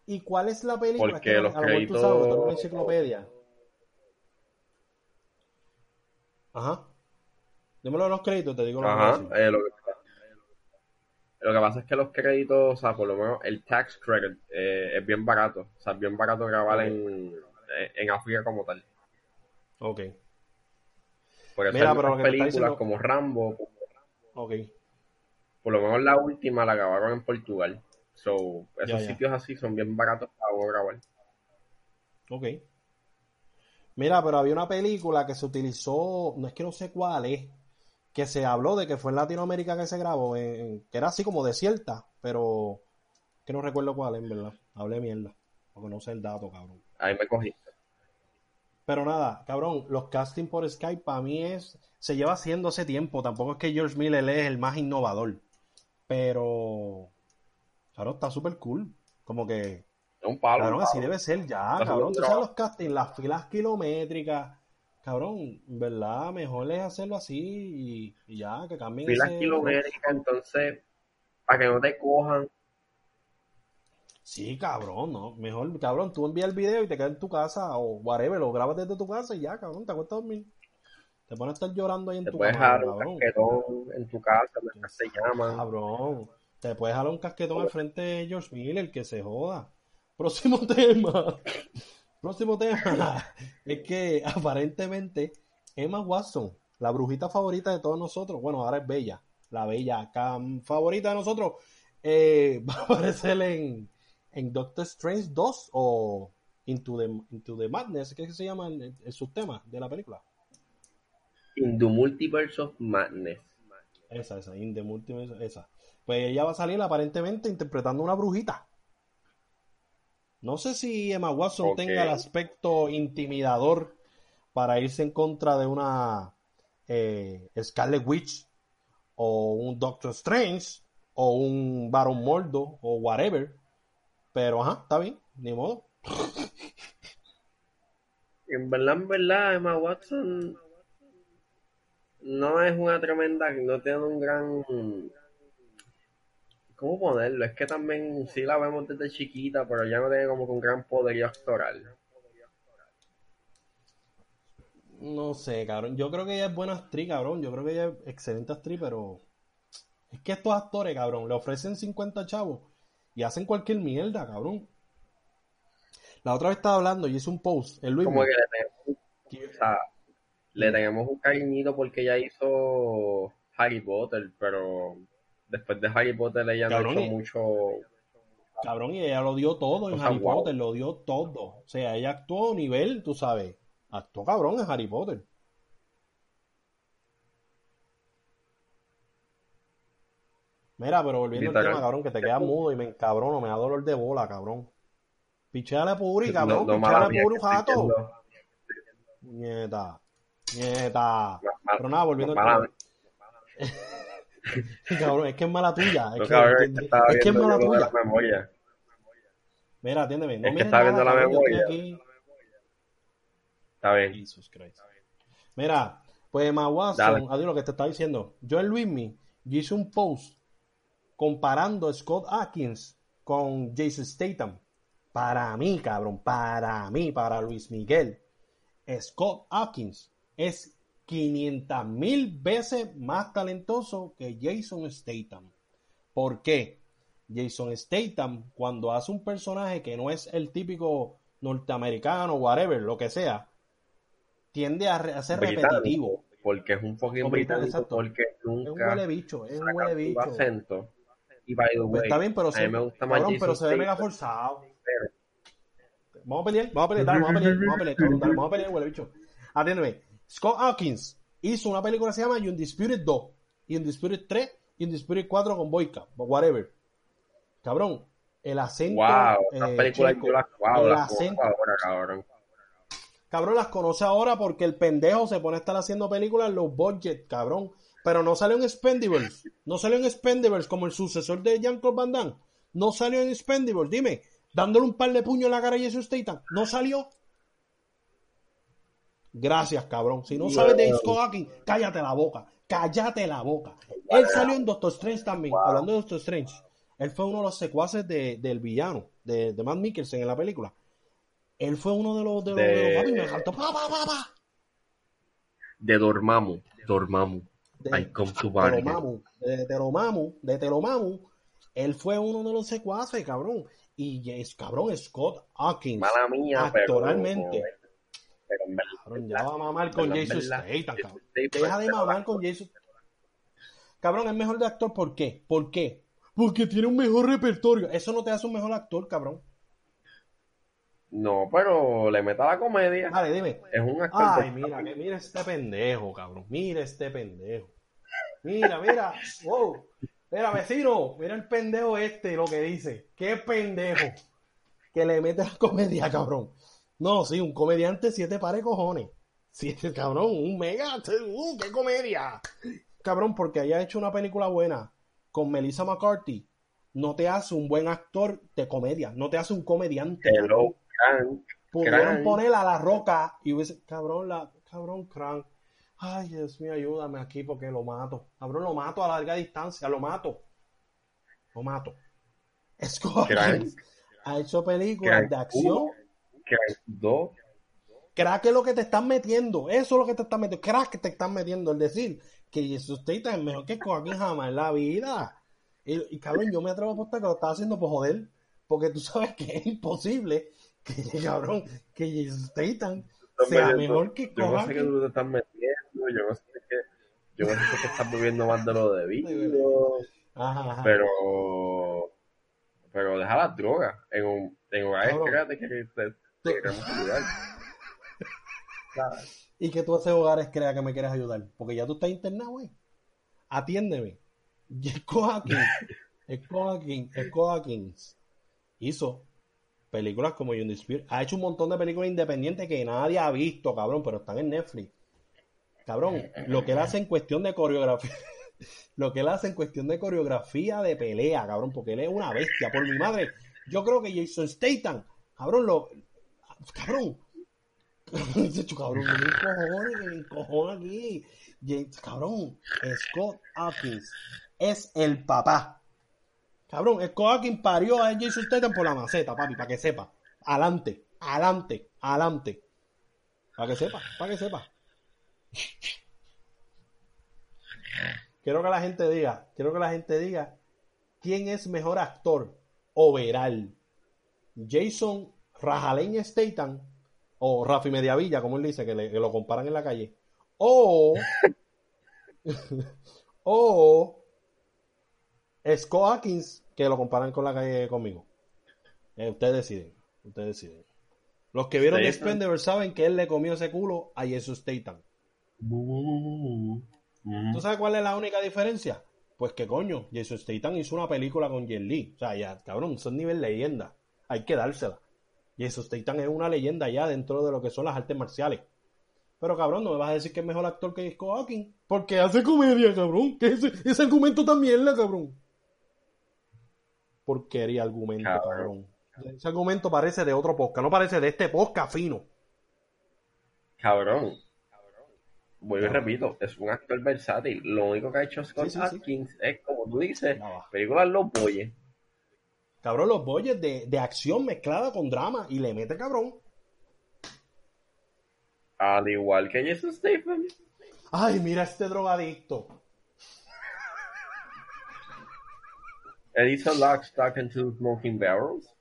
y cuál es la película? Porque que los a lo mejor tú sabes, tú eres una créditos- enciclopedia. Ajá. Dímelo de los créditos, te digo lo que Ajá. decir. eh, lo, que, lo que pasa es que los créditos, o sea, por lo menos el tax credit eh, es bien barato. O sea, es bien barato grabar en, en África como tal. Ok, Por eso Mira, hay pero lo muchas que te está películas diciendo- como Rambo, ok. Por lo menos la última la grabaron en Portugal. So, esos Ya, ya. sitios así son bien baratos para grabar. Ok. Mira, pero había una película que se utilizó, no es que no sé cuál es, que se habló de que fue en Latinoamérica que se grabó, en- que era así como desierta, pero que no recuerdo cuál es, en verdad. Hablé mierda, porque no sé el dato, cabrón. Ahí me cogí. Pero nada, cabrón, los castings por Skype para mí es, se lleva haciendo hace tiempo, tampoco es que George Miller es el más innovador, pero, claro, está súper cool, como que... Es un palo. Cabrón, un así debe ser ya, Está cabrón. Tú sabes los castings, las filas kilométricas. Cabrón, ¿verdad? Mejor es hacerlo así y, y ya, que cambien Filas ese- kilométricas, entonces, para que no te cojan. Sí, cabrón, ¿no? Mejor, cabrón, tú envías el video y te quedas en tu casa o whatever, lo grabas desde tu casa y ya, cabrón, te acuestas a dormir. Te pones a estar llorando ahí en Te tu puedes cama, dejar un cabrón. casquetón en tu casa mientras se llaman. Cabrón, te puedes jalar un casquetón al frente de George Miller, que se joda. Próximo tema. Próximo tema. Es que aparentemente Emma Watson, la brujita favorita de todos nosotros, bueno, ahora es Bella, la Bella cam favorita de nosotros, eh, va a aparecer en, en Doctor Strange 2 o Into the, Into the Madness, que se llama el, el subtema de la película. In the Multiverse of Madness. Esa, esa, In the Multiverse, esa. Pues ella va a salir aparentemente interpretando una brujita. No sé si Emma Watson tenga el aspecto intimidador para irse en contra de una eh, Scarlet Witch o un Doctor Strange o un Baron Mordo o whatever. Pero ajá, está bien, ni modo. En verdad, en verdad, Emma Watson no es una tremenda, no tiene un gran... ¿Cómo ponerlo? Es que también sí la vemos desde chiquita, pero ya no tiene como que un gran poderío actoral. No sé, cabrón. Yo creo que ella es buena actriz, cabrón. Yo creo que ella es excelente actriz, pero. Es que estos actores, cabrón, le ofrecen 50 chavos y hacen cualquier mierda, cabrón. La otra vez estaba hablando y hice un post. El Luis Como que le tenemos, o sea, le tenemos un cariñito porque ella hizo Harry Potter, pero después de Harry Potter ella Cabrón, no hizo mucho. Cabrón, y ella lo dio todo en sea, Harry wow. Potter, lo dio todo. O sea, ella actuó a nivel, tú sabes. Actuó cabrón en Harry Potter. Mira, pero volviendo al tema, cabrón, que te quedas mudo y me encabrono, me da dolor de bola, cabrón. Picheale a Puri, cabrón, no, no, picheale Puri un jato. Nieta, nieta. Pero nada, volviendo al. Cabrón, es que es mala tuya. Es no, que, cabrón, es que es que es mala tuya. la memoria. Mira, atiéndeme. No Es que nada, viendo la memoria. aquí. Está bien. Jesus Christ. Mira, pues Emma. Watson, adiós lo que te estaba diciendo. Yo en Luismi, yo hice un post comparando a Scott Atkins con Jason Statham. Para mí, cabrón, para mí, para Luis Miguel, Scott Atkins es 500 mil veces más talentoso que Jason Statham. ¿Por qué? Jason Statham, cuando hace un personaje que no es el típico norteamericano, whatever, lo que sea, tiende a, re- a ser Británico, repetitivo. Porque es un fucking británico, exacto. porque Es un nunca huele bicho, es un huele bicho. acento. Y by the Pues way, está bien, pero, se, me gusta más cabrón, pero se ve mega forzado. pero- Vamos a pelear, vamos a pelear, dale, vamos a pelear, vamos a pelear, dale, vamos a pelear, huele bicho. Atiéndeme. Scott Atkins hizo una película que se llama Undisputed 2, y Undisputed 3, y Undisputed 4 con Boyka, whatever. Cabrón, el acento. Wow, eh, películas yo las wow, el las acento, ahora, cabrón. Cabrón, las conoce ahora porque el pendejo se pone a estar haciendo películas en los budget, cabrón. Pero no salió en Spendables. No salió en Spendables como el sucesor de Jean-Claude Van Damme. No salió en Spendables. Dime, dándole un par de puños en la cara a Jesus Statham. No salió. Gracias, cabrón. Si no sabes de Scott Atkins, cállate la boca. Cállate la boca. Él salió en Doctor Strange también. Hablando de Doctor Strange. Él fue uno de los secuaces de- del villano, de, de Matt Mikkelsen en la película. Él fue uno de los de los, de los- De- papi, me saltó, pa, pa. De Dormammu, Dormammu. de, I come to. Telomamu, de Telomamu, de Telomamu, él fue uno de los secuaces, cabrón. Y es cabrón, Scott Atkins, Mala mía, actoralmente. Pero en verdad, Cabrón, ya va a mamar con verdad, Jason Statham, Jason cabrón. Deja de mamar con Jason. Cabrón, es mejor de actor, ¿por qué? ¿Por qué? Porque tiene un mejor repertorio. Eso no te hace un mejor actor, cabrón. No, pero le meta la comedia. Vale, dime. Es un actor Ay, mira, que mira este pendejo, cabrón. Mira este pendejo. Mira, mira. Wow. Mira, vecino. Mira el pendejo este, lo que dice. Qué pendejo. Que le mete la comedia, cabrón. No, sí, un comediante siete pares cojones. Siete, cabrón, un mega. Uh, qué comedia. Cabrón, porque haya hecho una película buena con Melissa McCarthy, no te hace un buen actor de comedia. No te hace un comediante. Hello, Frank. Pudieron Crank. poner a la roca y hubiese, cabrón, la, cabrón, Crank. Ay, Dios mío, ayúdame aquí porque lo mato. Cabrón, lo mato a larga distancia, lo mato. Lo mato. Scott Crank. ha hecho películas Crank de acción. Uno, Crank 2. Crack es lo que te están metiendo. Eso es lo que te están metiendo. Crack que te están metiendo. Es decir, que Jesus Statham es mejor que Joaquín jamás en la vida. Y, y, cabrón, yo me atrevo a apostar que lo estaba haciendo por joder. Porque tú sabes que es imposible que, cabrón, que Jesus Statham sea metiendo- mejor que Yo no sé Joaquín. tú te estás metiendo. Yo no sé qué. Yo no sé que estás bebiendo más de lo debido. Ajá, ajá. Pero. Pero deja las drogas. En, un, en créate que Y que tú haces hogares crea que me quieres ayudar. Porque ya tú estás internado, güey. Atiéndeme. Atkins, Scott Atkins hizo películas como Undisputed. Ha hecho un montón de películas independientes que nadie ha visto, cabrón, pero están en Netflix. Cabrón, lo que él hace en cuestión de coreografía. Lo que él hace en cuestión de coreografía de pelea, cabrón, porque él es una bestia. Por mi madre, yo creo que Jason Statham, cabrón, lo. Cabrón, Dice, cabrón, que me encojona aquí. Cabrón, Scott Atkins es el papá. Cabrón, Scott Atkins parió a Jason Statham por la maceta, papi, para que sepa. Adelante, adelante, adelante. Para que sepa, para que sepa. quiero que la gente diga, quiero que la gente diga quién es mejor actor overall. Jason Rajaleñ Statham o Rafi Mediavilla, como él dice, que, le, que lo comparan en la calle. O o Scott Atkins, que lo comparan con la calle conmigo. Eh, ustedes deciden, ustedes deciden. Los que vieron. Expendables saben que él le comió ese culo a Jesus Statham. Mm. ¿Tú sabes cuál es la única diferencia? Pues que coño, Jason Statham hizo una película con Jet Li. O sea, ya, cabrón, son nivel leyenda. Hay que dársela. Jason Statham es una leyenda ya dentro de lo que son las artes marciales. Pero cabrón, no me vas a decir que es mejor actor que Scott Hawking. Porque hace comedia, cabrón. Que ese, ese argumento también la cabrón. Porquería argumento, Cabrón. cabrón. Ese argumento parece de otro podcast, no parece de este podcast fino. Cabrón. Vuelvo y repito, es un actor versátil. Lo único que ha hecho Scott Sí, sí, es, como tú dices, va. películas Los Boyes. Cabrón, los boyes de, de acción mezclada con drama y le mete cabrón. Al igual que Jason Statham. Ay, mira este drogadicto. Él hizo Lock, Stock and Two Smoking Barrels.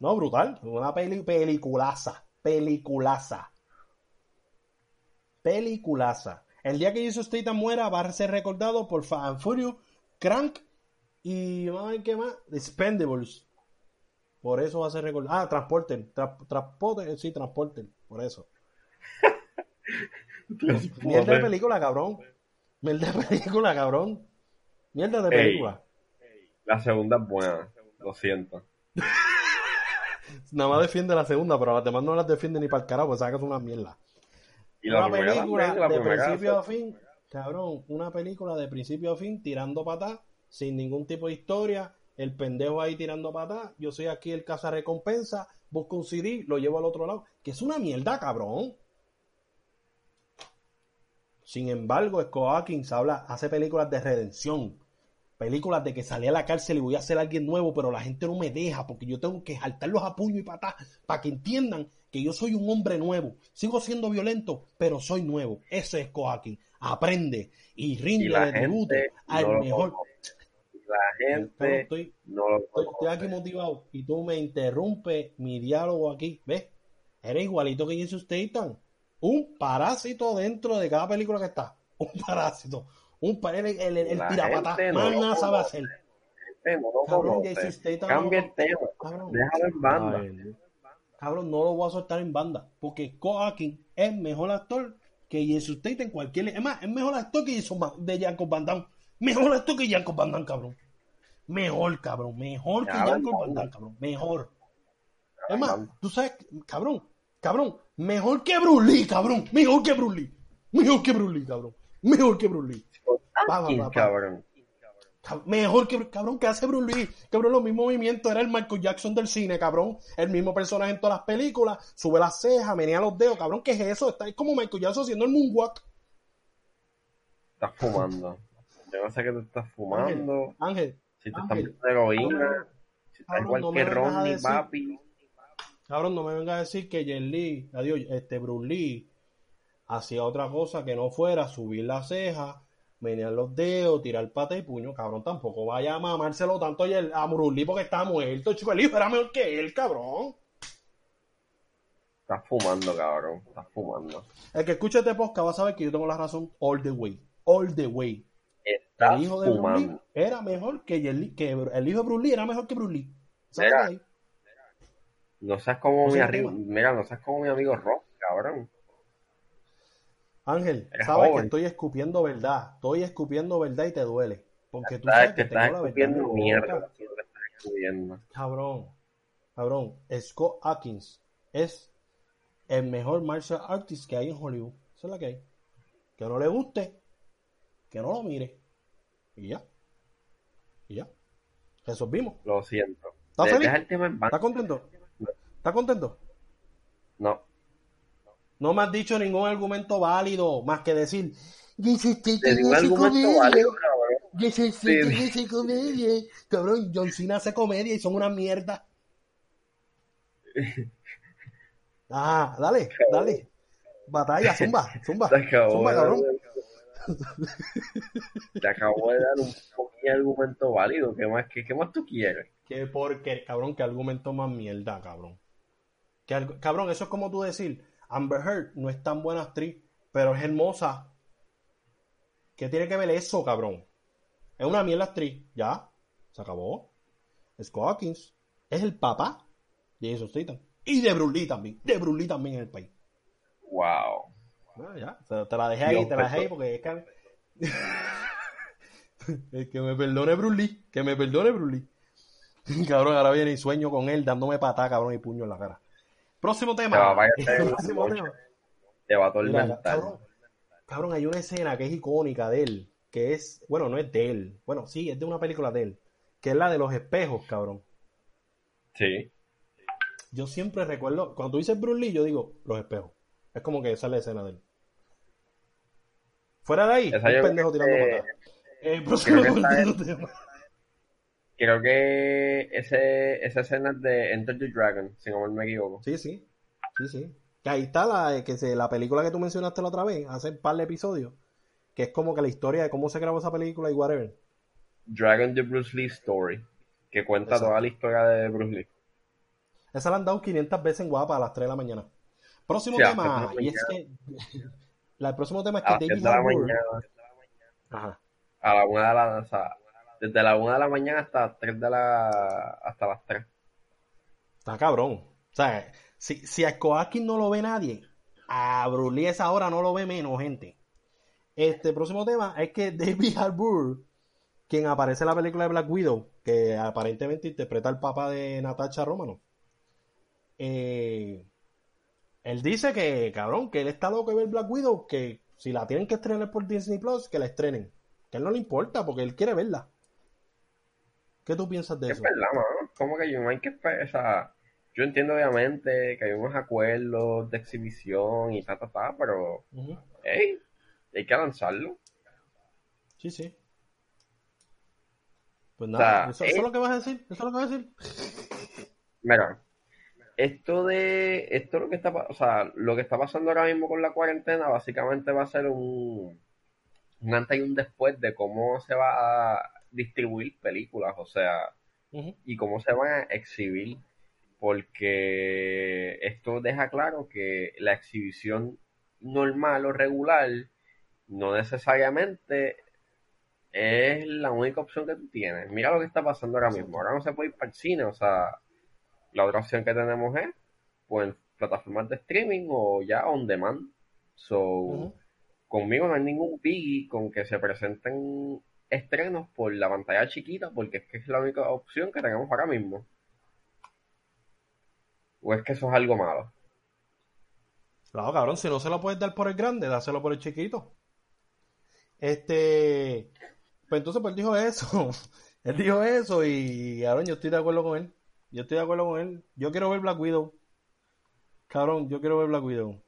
No, brutal. Una peli, peliculaza. Peliculaza. Peliculaza. El día que Jesus Statham muera va a ser recordado por Fast and Furious, Crank y vamos a ver qué más. Expendables. Por eso va a ser recordado. Ah, Transporter. Tra- Transporter, sí, Transporter. Por eso. Mierda de película, cabrón. Mierda de película, cabrón. Mierda de Ey. película. La segunda es buena. Lo siento. Nada más defiende la segunda, pero las demás no las defiende ni para el carajo, pues sacas una mierda. Y la una película de principio a fin, cabrón, una película de principio a fin tirando patas, sin ningún tipo de historia, el pendejo ahí tirando patas, yo soy aquí el caza recompensa, busco un CD, lo llevo al otro lado, que es una mierda, cabrón. Sin embargo, Scott Atkins habla, hace películas de redención, películas de que salí a la cárcel y voy a ser alguien nuevo, pero la gente no me deja porque yo tengo que saltarlos a puño y patas para que entiendan que yo soy un hombre nuevo. Sigo siendo violento, pero soy nuevo. Ese es Scott Atkins. Aprende y Y rinde la de tributo al no mejor. La gente estoy, no lo estoy, estoy aquí motivado y tú me interrumpes mi diálogo aquí. ¿Ves? Eres igualito que Jesus Statham. Un parásito dentro de cada película que está. Un parásito. Un pa- el, el, el gente no Más nada sabe conoce. hacer. Gente no lo Cabrón, Statham Cambia el tema. Cabrón. Déjalo en banda. Ay, Cabrón, no lo voy a soltar en banda. Porque Scott Atkins es mejor actor que Jesus Statham en cualquier. Es más, es mejor actor que Ba- de Jacob Van Damme. Mejor actor que Jacob Van Damme, cabrón. Mejor, cabrón. Mejor que Jacob Van Damme, cabrón. Mejor. Es más, tú sabes, cabrón, cabrón. Mejor que Bruce Lee, cabrón. Mejor que Bruce Lee. Mejor que Bruce Lee, cabrón. Mejor que Bruce Lee. Va, va, Atkins, va, va. cabrón. Cab- Mejor que, cabrón, que hace Bruce Lee. Cabrón, los mismos movimientos. Era el Michael Jackson del cine, cabrón. El mismo personaje en todas las películas. Sube las cejas, menea los dedos. Cabrón, ¿qué es eso? Está es como Michael Jackson haciendo el moonwalk. Estás fumando. Yo no sé qué te estás fumando. Ángel, Si te estás metiendo heroína. Si estás igual no que vengas Ronnie, decir- papi. cabrón, no me venga a decir que Jet Lee, adiós, este Bruce Lee, hacía otra cosa que no fuera subir las cejas, menear los dedos, tirar pata y puño. Cabrón, tampoco vaya a mamárselo tanto a Bruce Lee porque estaba muerto. Chico, el hijo era mejor que él, cabrón. Estás fumando, cabrón. Estás fumando. El que escuche este podcast va a saber que yo tengo la razón all the way. All the way. El hijo de Bruce. Lee era mejor que, Jet Li- que el hijo de Bruce Lee era mejor que Bruce Lee. ¿Sabes Mira. No seas como mi arriba. Mira, no seas como mi amigo Ross, cabrón. Ángel, Eres sabes que estoy escupiendo verdad. Estoy escupiendo verdad y te duele. Porque tú Sabes que tengo la verdad. la mierda. estás. Cabrón, cabrón. Scott Atkins es el mejor martial artist que hay en Hollywood. Eso es lo que hay. Que no le guste, que no lo mire. Y ya. Y ya. Resolvimos. Lo siento. ¿Estás feliz? El tema en banda. ¿Estás contento? ¿Estás contento? No. No me has dicho ningún argumento válido más que decir. "Jason Te Statham di un hace argumento válido, cabrón. Sí. comedia". Cabrón, John Cena hace comedia y son una mierda. Ah, dale, dale. Batalla, zumba, zumba. Zumba, cabrón. Te acabo de dar un poquito argumento válido. ¿Qué más, qué, qué más tú quieres? Qué porque, cabrón, qué argumento más mierda, cabrón. Que cabrón, eso es como tú decir, Amber Heard no es tan buena actriz, pero es hermosa. ¿Qué tiene que ver eso, cabrón? Es una mierda actriz, ya, se acabó. Scott Hawkins es el papá de Jason Statham. Y de Bruce Lee también, de Bruce Lee también en el país. Wow. Ya, te, te la dejé ahí, Dios, te la dejé ahí porque es que... Es que me perdone Bruce Lee, que me perdone Bruce Lee. Cabrón, ahora viene y sueño con él dándome patada, cabrón, y puño en la cara. Próximo tema. Próximo. Te va a Mira, atormentar. cabrón, cabrón, hay una escena que es icónica de él, que es, bueno, no es de él, bueno, sí, es de una película de él, que es la de los espejos, cabrón. Sí. Yo siempre recuerdo, cuando tú dices Bruce Lee, yo digo los espejos. Es como que esa es la escena de él. Fuera de ahí, un pendejo creo tirando que- patadas. Eh, próximo creo que es-. Creo que ese, esa escena es de Enter the Dragon, si no me equivoco. Sí, sí, sí, sí. Que ahí está la, que se, la película que tú mencionaste la otra vez, hace un par de episodios, que es como que la historia de cómo se grabó esa película y whatever. Dragon the Bruce Lee Story, que cuenta Exacto. toda la historia de Bruce Lee. Esa la han dado 500 veces en guapa a las 3 de la mañana. Próximo tema, las 3 de la y es que la- el próximo tema es que 10 David de la Harbour, mañana, Ajá. a la 1 de la, o sea, desde la 1 de la mañana hasta las 3 de la, hasta las 3. Está cabrón. O sea, si, si a Skoaki no lo ve nadie, a a esa hora no lo ve menos gente. Este próximo tema es que David Harbour, quien aparece en la película de Black Widow, que aparentemente interpreta al papá de Natasha Romanoff, eh, él dice que, cabrón, que él está loco de ver Black Widow, que si la tienen que estrenar por Disney Plus, que la estrenen. Que a él no le importa, porque él quiere verla. ¿Qué tú piensas de Es eso? verdad, mano. Como que yo no hay que o sea, yo entiendo obviamente que hay unos acuerdos de exhibición y ta, ta, ta, pero, hey, hay que lanzarlo. Sí, sí. Pues sea, nada, eso, eso eh, es lo que vas a decir. Eso es lo que vas a decir. Mira, esto de, esto lo que está, o sea, lo que está pasando ahora mismo con la cuarentena básicamente va a ser un, un antes y un después de cómo se va a distribuir películas, o sea, y cómo se van a exhibir, porque esto deja claro que la exhibición normal o regular no necesariamente es la única opción que tú tienes. Mira lo que está pasando ahora mismo. Ahora no se puede ir para el cine, o sea, la otra opción que tenemos es pues plataformas de streaming o ya on demand. So, conmigo no hay ningún biggie con que se presenten estrenos por la pantalla chiquita, porque es que es la única opción que tenemos ahora mismo. ¿O es que eso es algo malo? Claro, cabrón, si no se lo puedes dar por el grande, dáselo por el chiquito. Este, pues entonces pues él dijo eso. Él dijo eso y, cabrón, yo estoy de acuerdo con él. Yo estoy de acuerdo con él. Yo quiero ver Black Widow. Cabrón, yo quiero ver Black Widow.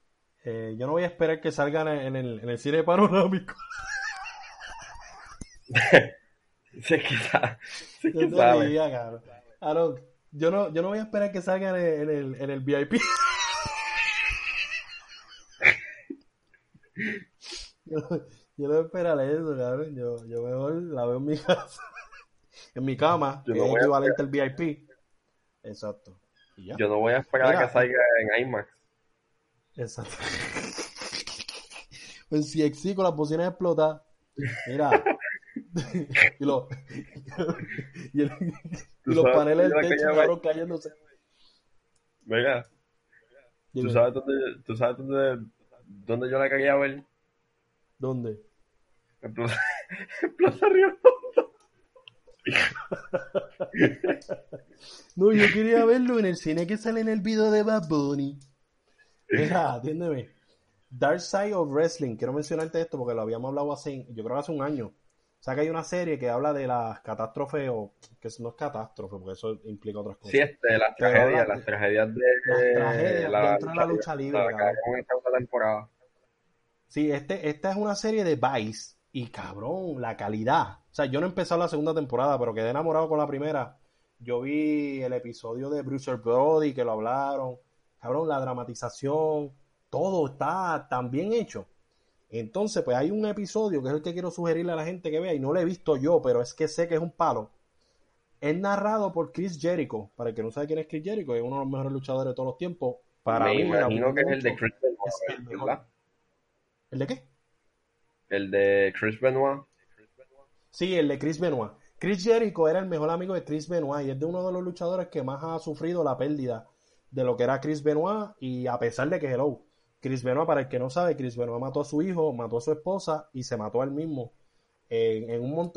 Eh, yo no voy a esperar que salgan en el, en el cine panorámico. Que te sabe. diría, cabrón. Yo no, yo no voy a esperar que salgan en, en el, en el VIP. Yo, yo no voy a esperar eso, cabrón. Yo, yo mejor la veo en mi casa. En mi cama, Yo que no es voy a equivalente al VIP. Exacto. Y ya. Yo no voy a esperar a que salga en IMAX. Exacto. Pues si exí con las bocinas explotadas. Mira. y los, y, el- y los sabes paneles yo techo, cabrón, cayéndose. Venga, ¿tú sabes dónde, tú sabes dónde, dónde yo la quería ver? ¿Dónde? En Plaza, en Plaza Río. No, yo quería verlo en el cine que sale en el video de Bad Bunny. Mira, atiéndeme. Dark Side of Wrestling. Quiero mencionarte esto porque lo habíamos hablado hace, yo creo que hace un año. O sea que hay una serie que habla de las catástrofes, o que no es catástrofe, porque eso implica otras cosas. Sí, este, las Pero tragedias, las tragedias de Las tragedias dentro de la lucha libre, la temporada. Sí, este, esta es una serie de Vice. Y cabrón, la calidad. O sea, yo no he empezado la segunda temporada, pero quedé enamorado con la primera. Yo vi el episodio de Bruce Brody que lo hablaron. Cabrón, la dramatización. todo está tan bien hecho. Entonces, pues hay un episodio que es el que quiero sugerirle a la gente que vea, y no lo he visto yo, pero es que sé que es un palo. Es narrado por Chris Jericho. Para el que no sabe quién es Chris Jericho, es uno de los mejores luchadores de todos los tiempos. Para Me mí, me imagino que es el de. Chris. ¿El de qué? El de Chris Benoit. Sí, el de Chris Benoit. Chris Jericho era el mejor amigo de Chris Benoit y es de uno de los luchadores que más ha sufrido la pérdida de lo que era Chris Benoit y a pesar de que hello, Chris Benoit, para el que no sabe, Chris Benoit mató a su hijo, mató a su esposa y se mató a él mismo. En, un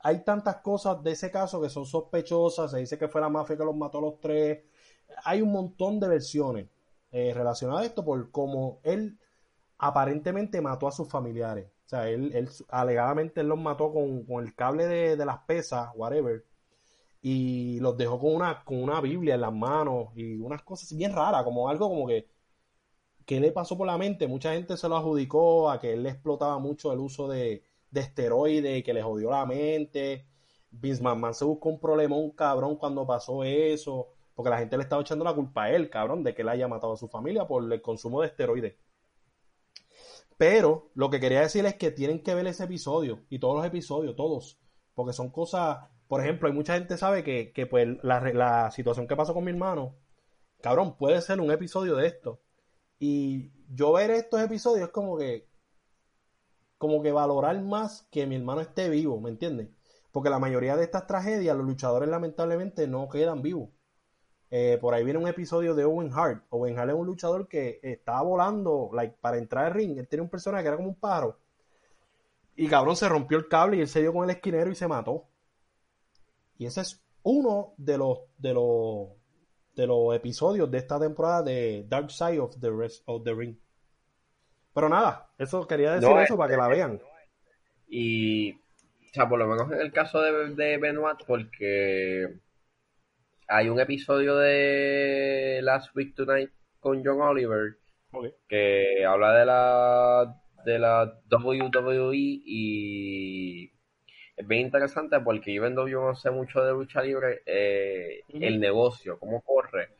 hay tantas cosas de ese caso que son sospechosas, se dice que fue la mafia que los mató a los tres. Hay un montón de versiones eh, relacionadas a esto por cómo él aparentemente mató a sus familiares. O sea, él, él alegadamente él los mató con, con el cable de, de las pesas, whatever, y los dejó con una, con una Biblia en las manos y unas cosas bien raras, como algo como que, que le pasó por la mente. Mucha gente se lo adjudicó a que él le explotaba mucho el uso de, de esteroides que le jodió la mente. Vince McMahon se buscó un problema, un cabrón, cuando pasó eso, porque la gente le estaba echando la culpa a él, cabrón, de que él haya matado a su familia por el consumo de esteroides. Pero lo que quería decir es que tienen que ver ese episodio y todos los episodios, todos, porque son cosas, por ejemplo, hay mucha gente sabe que, que pues la, la situación que pasó con mi hermano, cabrón, puede ser un episodio de esto. Y yo ver estos episodios es como que, como que valorar más que mi hermano esté vivo, ¿me entiendes? Porque la mayoría de estas tragedias, los luchadores lamentablemente no quedan vivos. Eh, por ahí viene un episodio de Owen Hart. Owen Hart es un luchador que estaba volando like, para entrar al ring. Él tenía un personaje que era como un pájaro. Y cabrón se rompió el cable y él se dio con el esquinero y se mató. Y ese es uno de los, de los, de los episodios de esta temporada de Dark Side of the, Rest of the Ring. Pero nada, eso quería decir No, eso para que la vean. Y, o sea, por lo menos en el caso de, de Benoit, porque hay un episodio de Last Week Tonight con John Oliver que habla de la de la WWE y es bien interesante porque yo en yo no sé mucho de lucha libre eh, el negocio, cómo corre.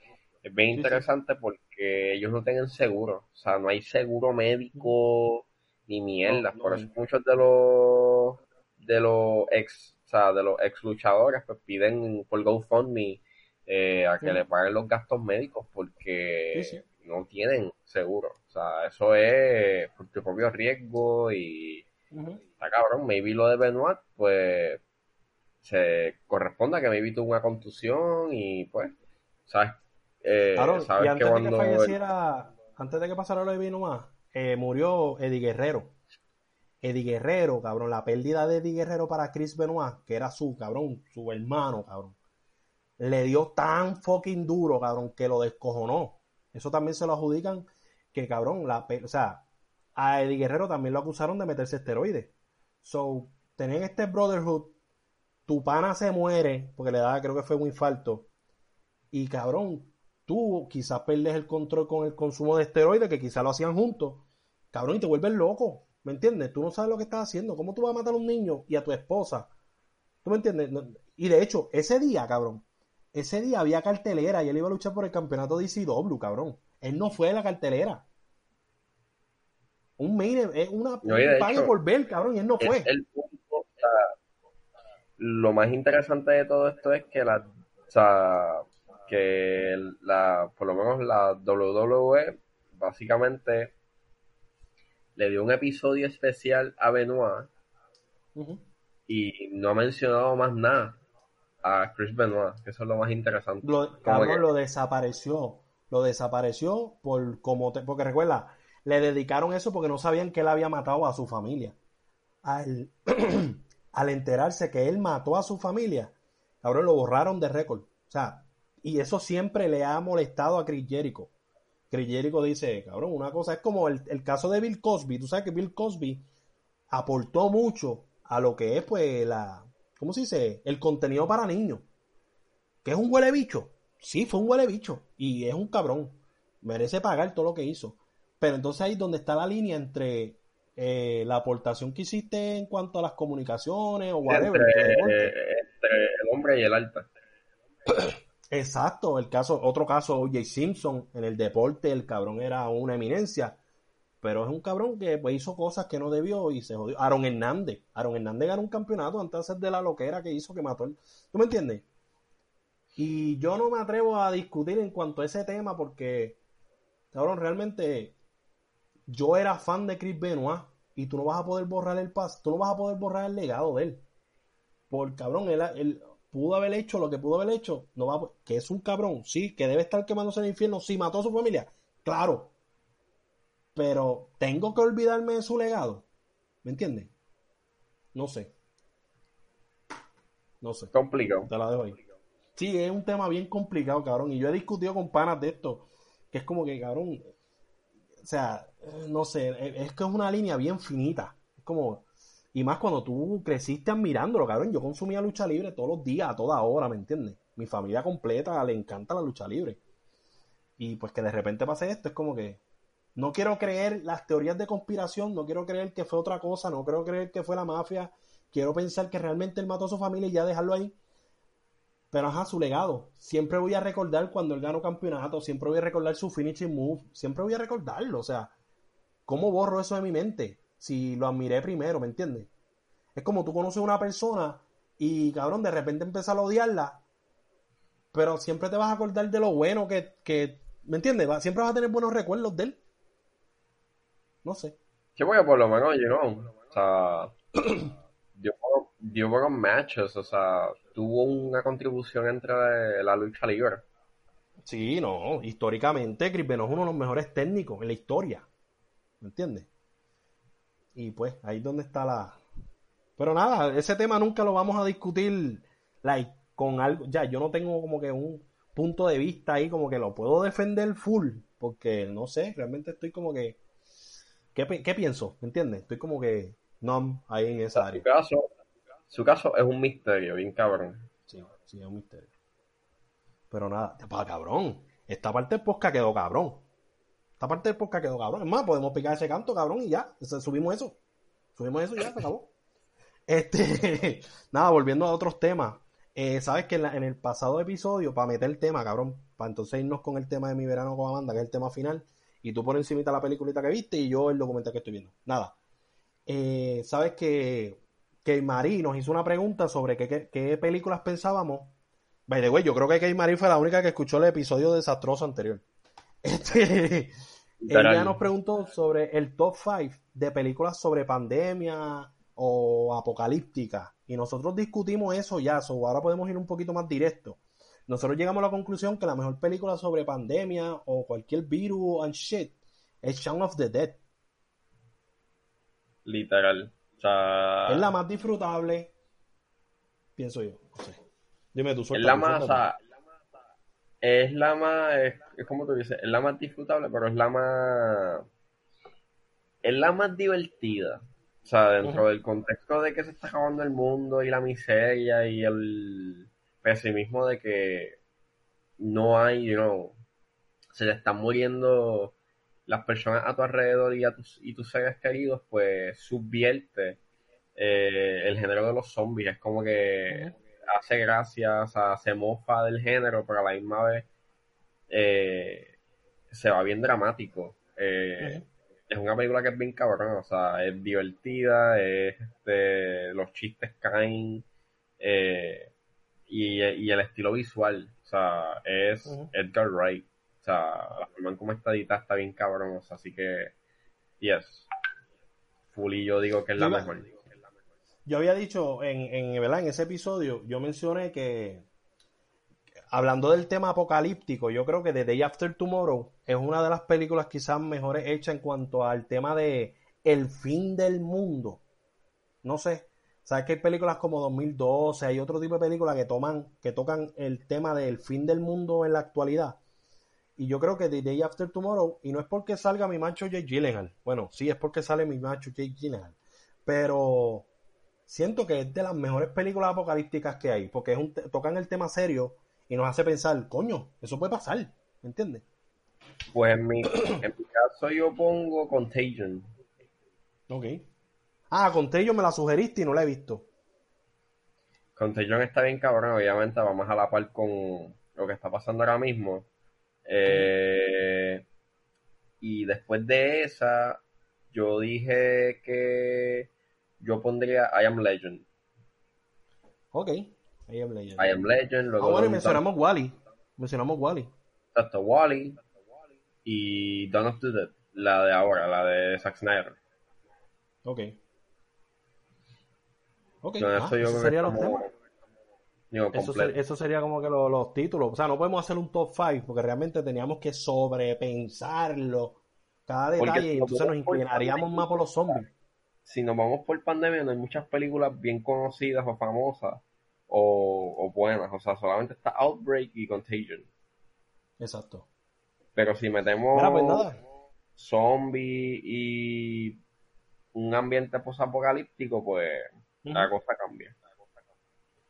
Es bien Sí, sí. interesante porque ellos no tienen seguro, o sea, no hay seguro médico ni mierda, No, no por eso muchos de los de los ex, o sea, de los ex luchadores pues piden por GoFundMe eh, a que le paguen los gastos médicos porque Sí, sí. no tienen seguro. O sea, eso es por tu propio riesgo y está cabrón. Maybe lo de Benoit, pues se corresponde a que maybe tuvo una contusión y pues, ¿sabes? Eh, Claro, sabes y antes que de que falleciera, antes de que pasara lo de más, eh, murió Eddie Guerrero. Eddie Guerrero, cabrón, la pérdida de Eddie Guerrero para Chris Benoit, que era su cabrón, su hermano, cabrón, le dio tan fucking duro, cabrón, que lo descojonó. Eso también se lo adjudican que, cabrón, la, o sea, a Eddie Guerrero también lo acusaron de meterse esteroides. So, tenían este brotherhood, tu pana se muere, porque le da, creo que fue un infarto, y cabrón, tú quizás perdes el control con el consumo de esteroides, que quizás lo hacían juntos, cabrón, y te vuelves loco, ¿me entiendes? Tú no sabes lo que estás haciendo, ¿cómo tú vas a matar a un niño y a tu esposa? ¿Tú me entiendes? Y de hecho, ese día, cabrón, ese día había cartelera y él iba a luchar por el campeonato de ICW, cabrón. Él no fue a la cartelera. Un main, es una No, de un por ver, cabrón, y él no fue. es el punto, o sea, lo más interesante de todo esto es que la, o sea, que la, por lo menos la WWE básicamente le dio un episodio especial a Benoit y no ha mencionado más nada a Chris Benoit, que eso es lo más interesante. Lo, cabrón, que- lo desapareció. Lo desapareció por como te- porque recuerda, le dedicaron eso porque no sabían que él había matado a su familia. Al, al enterarse que él mató a su familia, cabrón, lo borraron de récord. O sea, y eso siempre le ha molestado a Chris Jericho. Chris Jericho dice, cabrón, una cosa es como el, el caso de Bill Cosby. Tú sabes que Bill Cosby aportó mucho a lo que es, pues, la, ¿cómo se dice? El contenido para niños. ¿Que es un huele bicho? Sí, fue un huele bicho. Y es un cabrón. Merece pagar todo lo que hizo. Pero entonces ahí es donde está la línea entre eh, la aportación que hiciste en cuanto a las comunicaciones o whatever. entre, deporte. entre el hombre y el alta. Exacto, el caso, otro caso, O.J. Simpson, en el deporte, el cabrón era una eminencia, pero es un cabrón que pues, hizo cosas que no debió y se jodió. Aaron Hernández, Aaron Hernández ganó un campeonato antes de la loquera que hizo que mató el... ¿Tú me entiendes? Y yo no me atrevo a discutir en cuanto a ese tema porque, cabrón, realmente yo era fan de Chris Benoit y tú no vas a poder borrar el pas, tú no vas a poder borrar el legado de él. Por cabrón, él, pudo haber hecho lo que pudo haber hecho, no va que es un cabrón, sí, que debe estar quemándose en el infierno, si mató a su familia, claro. Pero tengo que olvidarme de su legado. ¿Me entiendes? No sé. No sé. Complicado. Te la dejo ahí. Sí, es un tema bien complicado, cabrón. Y yo he discutido con panas de esto. Que es como que, cabrón. O sea, no sé. Es que es una línea bien finita. Es como. Y más cuando tú creciste admirándolo, cabrón. Yo consumía lucha libre todos los días, a toda hora, ¿me entiendes? Mi familia completa le encanta la lucha libre. Y pues que de repente pase esto, es como que no quiero creer las teorías de conspiración, no quiero creer que fue otra cosa, no quiero creer que fue la mafia. Quiero pensar que realmente él mató a su familia y ya dejarlo ahí. Pero ajá, su legado. Siempre voy a recordar cuando él ganó campeonato, siempre voy a recordar su finishing move, siempre voy a recordarlo. O sea, ¿cómo borro eso de mi mente? si lo admiré primero, ¿me entiendes? Es como tú conoces a una persona y, cabrón, de repente empiezas a odiarla, pero siempre te vas a acordar de lo bueno que, que ¿me entiendes? Siempre vas a tener buenos recuerdos de él. No sé. Que voy a por lo menos, you know, o sea, dio, dio buenos matches, o sea, tuvo una contribución entre la lucha libre. Sí, no, históricamente Chris Benoit es uno de los mejores técnicos en la historia. ¿Me entiendes? Y pues ahí es donde está la... Pero nada, ese tema nunca lo vamos a discutir like, con algo... Ya, yo no tengo como que un punto de vista ahí como que lo puedo defender full, porque no sé, realmente estoy como que... ¿Qué, pienso? ¿Me entiendes? Estoy como que no ahí en esa área. Su caso, su caso es un misterio, bien cabrón. Sí, sí, es un misterio. Pero nada, para cabrón. Esta parte del podcast quedó cabrón. Esta parte del podcast quedó cabrón. Es más, podemos picar ese canto, cabrón, y ya. Subimos eso. Subimos eso y ya, se acabó. Este, nada, volviendo a otros temas. Eh, Sabes que en, el pasado episodio, para meter el tema, cabrón, para entonces irnos con el tema de mi verano con Amanda, que es el tema final, y tú por encima la peliculita que viste y yo el documental que estoy viendo. Nada. Eh, Sabes que, que Marí nos hizo una pregunta sobre qué, qué, películas pensábamos. By the way, yo creo que Kay Marí fue la única que escuchó el episodio desastroso anterior. Este, ella nos preguntó sobre el top 5 de películas sobre pandemia o apocalíptica. Y nosotros discutimos eso ya, so ahora podemos ir un poquito más directo. Nosotros llegamos a la conclusión que la mejor película sobre pandemia o cualquier virus and shit es Shaun of the Dead. Literal. Es la más disfrutable, pienso yo. Dime tú, Es la más, es la más, es, como tú dices, es la más disfrutable, pero es la más, es la más divertida. O sea, dentro del contexto de que se está acabando el mundo y la miseria y el pesimismo de que no hay, you know, se le están muriendo las personas a tu alrededor y a tus, y tus seres queridos, pues subvierte eh, el género de los zombies. Es como que hace gracia, o sea, se mofa del género, pero a la misma vez eh, se va bien dramático. Eh, es una película que es bien cabrón, o sea, es divertida, es, este, los chistes caen eh, y, el estilo visual, o sea, es Edgar Wright. O sea, la forma en cómo está editada está bien cabrón, o sea, así que, yes. Fully yo digo que es la mejor. Yo había dicho en, en, en ese episodio, yo mencioné que, hablando del tema apocalíptico, yo creo que The Day After Tomorrow es una de las películas quizás mejores hechas en cuanto al tema de el fin del mundo. No sé, sabes que hay películas como 2012, hay otro tipo de películas que toman, que tocan el tema del fin del mundo en la actualidad. Y yo creo que The Day After Tomorrow, y no es porque salga mi macho Jake Gyllenhaal, bueno, sí es porque sale mi macho Jake Gyllenhaal, pero siento que es de las mejores películas apocalípticas que hay, porque es un tocan el tema serio y nos hace pensar, coño, eso puede pasar, ¿me entiendes? Pues en mi, caso yo pongo Contagion. Ok. Ah, Contagion me la sugeriste y no la he visto. Contagion está bien cabrón, obviamente vamos a la par con, lo que está pasando ahora mismo. Eh, y después de esa, yo dije que yo pondría I Am Legend. Ok, I Am Legend. I Am Legend. Luego ah, bueno, y Don't- mencionamos Wally. Mencionamos Wally. Exacto, Wally y Dawn of the Dead, la de ahora, la de Zack Snyder. Ok. Ok, ah, eso yo serían los temas. digo, Eso, completo. ser- eso sería como que lo- los títulos. O sea, no podemos hacer un top 5 porque realmente teníamos que sobrepensarlo cada detalle y si entonces nos inclinaríamos pandemia- más por los zombies. Si nos vamos por pandemia, no hay muchas películas bien conocidas o famosas o, o buenas. O sea, solamente está Outbreak y Contagion. Exacto. Pero si metemos Mira, pues zombie y un ambiente posapocalíptico, pues la cosa cambia.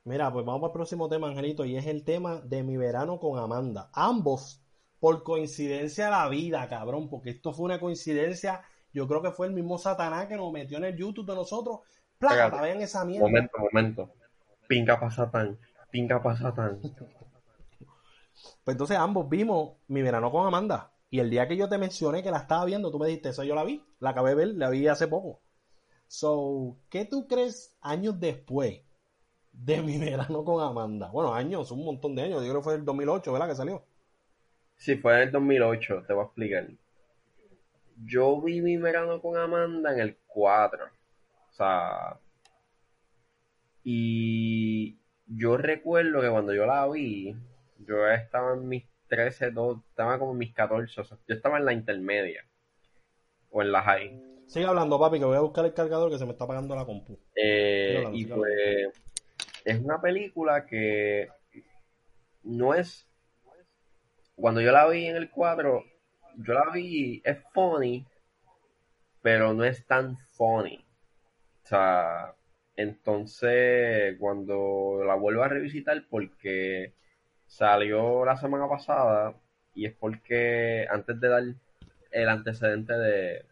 Mira, pues vamos al próximo tema, Angelito, y es el tema de mi verano con Amanda. Ambos, por coincidencia de la vida, cabrón, porque esto fue una coincidencia. Yo creo que fue el mismo Satanás que nos metió en el YouTube de nosotros. Espérate. Vean esa mierda. Momento, momento. Pinga pa' Satán. Pinga pa' Satán. Pues entonces ambos vimos mi verano con Amanda. Y el día que yo te mencioné que la estaba viendo, tú me dijiste, eso yo la vi, la acabé de ver, la vi hace poco. So, ¿qué tú crees años después de mi verano con Amanda? Bueno, años, un montón de años, yo creo que fue el 2008, ¿verdad? Que salió. Sí, fue el 2008, te voy a explicar. Yo vi mi verano con Amanda en el 4. O sea. Y yo recuerdo que cuando yo la vi, yo estaba en mis 13, do- estaba como en mis 14. O sea, yo estaba en la intermedia. O en la high. Sigue hablando, papi, que voy a buscar el cargador que se me está apagando la compu. Eh, hablando, y pues es una película que no es cuando yo la vi en el cuadro yo la vi es funny pero no es tan funny o sea entonces cuando la vuelvo a revisitar porque salió la semana pasada y es porque antes de dar el antecedente de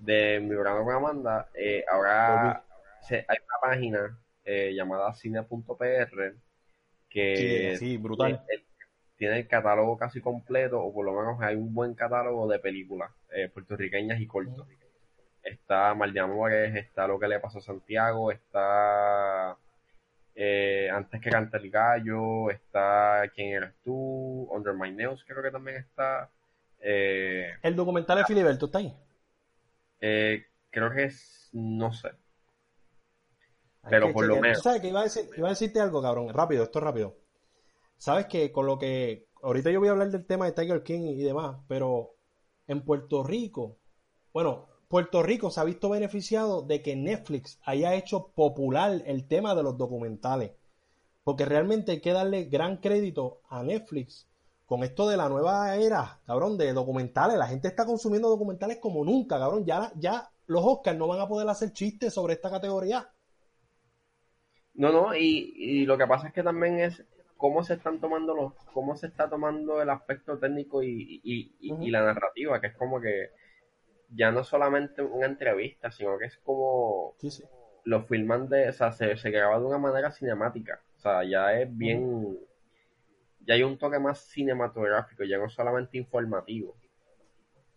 de mi programa con Amanda, eh, ahora se- hay una página eh, llamada cine.pr que Sí, sí, brutal. tiene, tiene el catálogo casi completo, o por lo menos hay un buen catálogo de películas eh, puertorriqueñas y cortos. Está Mal de Amores, está Lo que le pasó a Santiago, está eh, Antes que cante el gallo, está ¿Quién eres tú? Under My Nails creo que también está. El documental de Filiberto está ahí. Eh, creo que es, no sé. Pero que por lo menos. ¿Tú sabes que iba a, decir- iba a decirte algo, cabrón? Rápido, esto es rápido. Sabes que con lo que. Ahorita yo voy a hablar del tema de Tiger King y demás, pero en Puerto Rico, bueno, Puerto Rico se ha visto beneficiado de que Netflix haya hecho popular el tema de los documentales. Porque realmente hay que darle gran crédito a Netflix con esto de la nueva era, cabrón, de documentales. La gente está consumiendo documentales como nunca, cabrón. Ya, ya los Oscars no van a poder hacer chistes sobre esta categoría. No, no, y, y lo que pasa es que también es cómo se están tomando los, cómo se está tomando el aspecto técnico y, y, y- la narrativa, que es como que ya no solamente una entrevista, sino que es como Sí, sí. lo filman de, o sea, se, se graba de una manera cinemática, o sea, ya es bien, ya hay un toque más cinematográfico, ya no solamente informativo,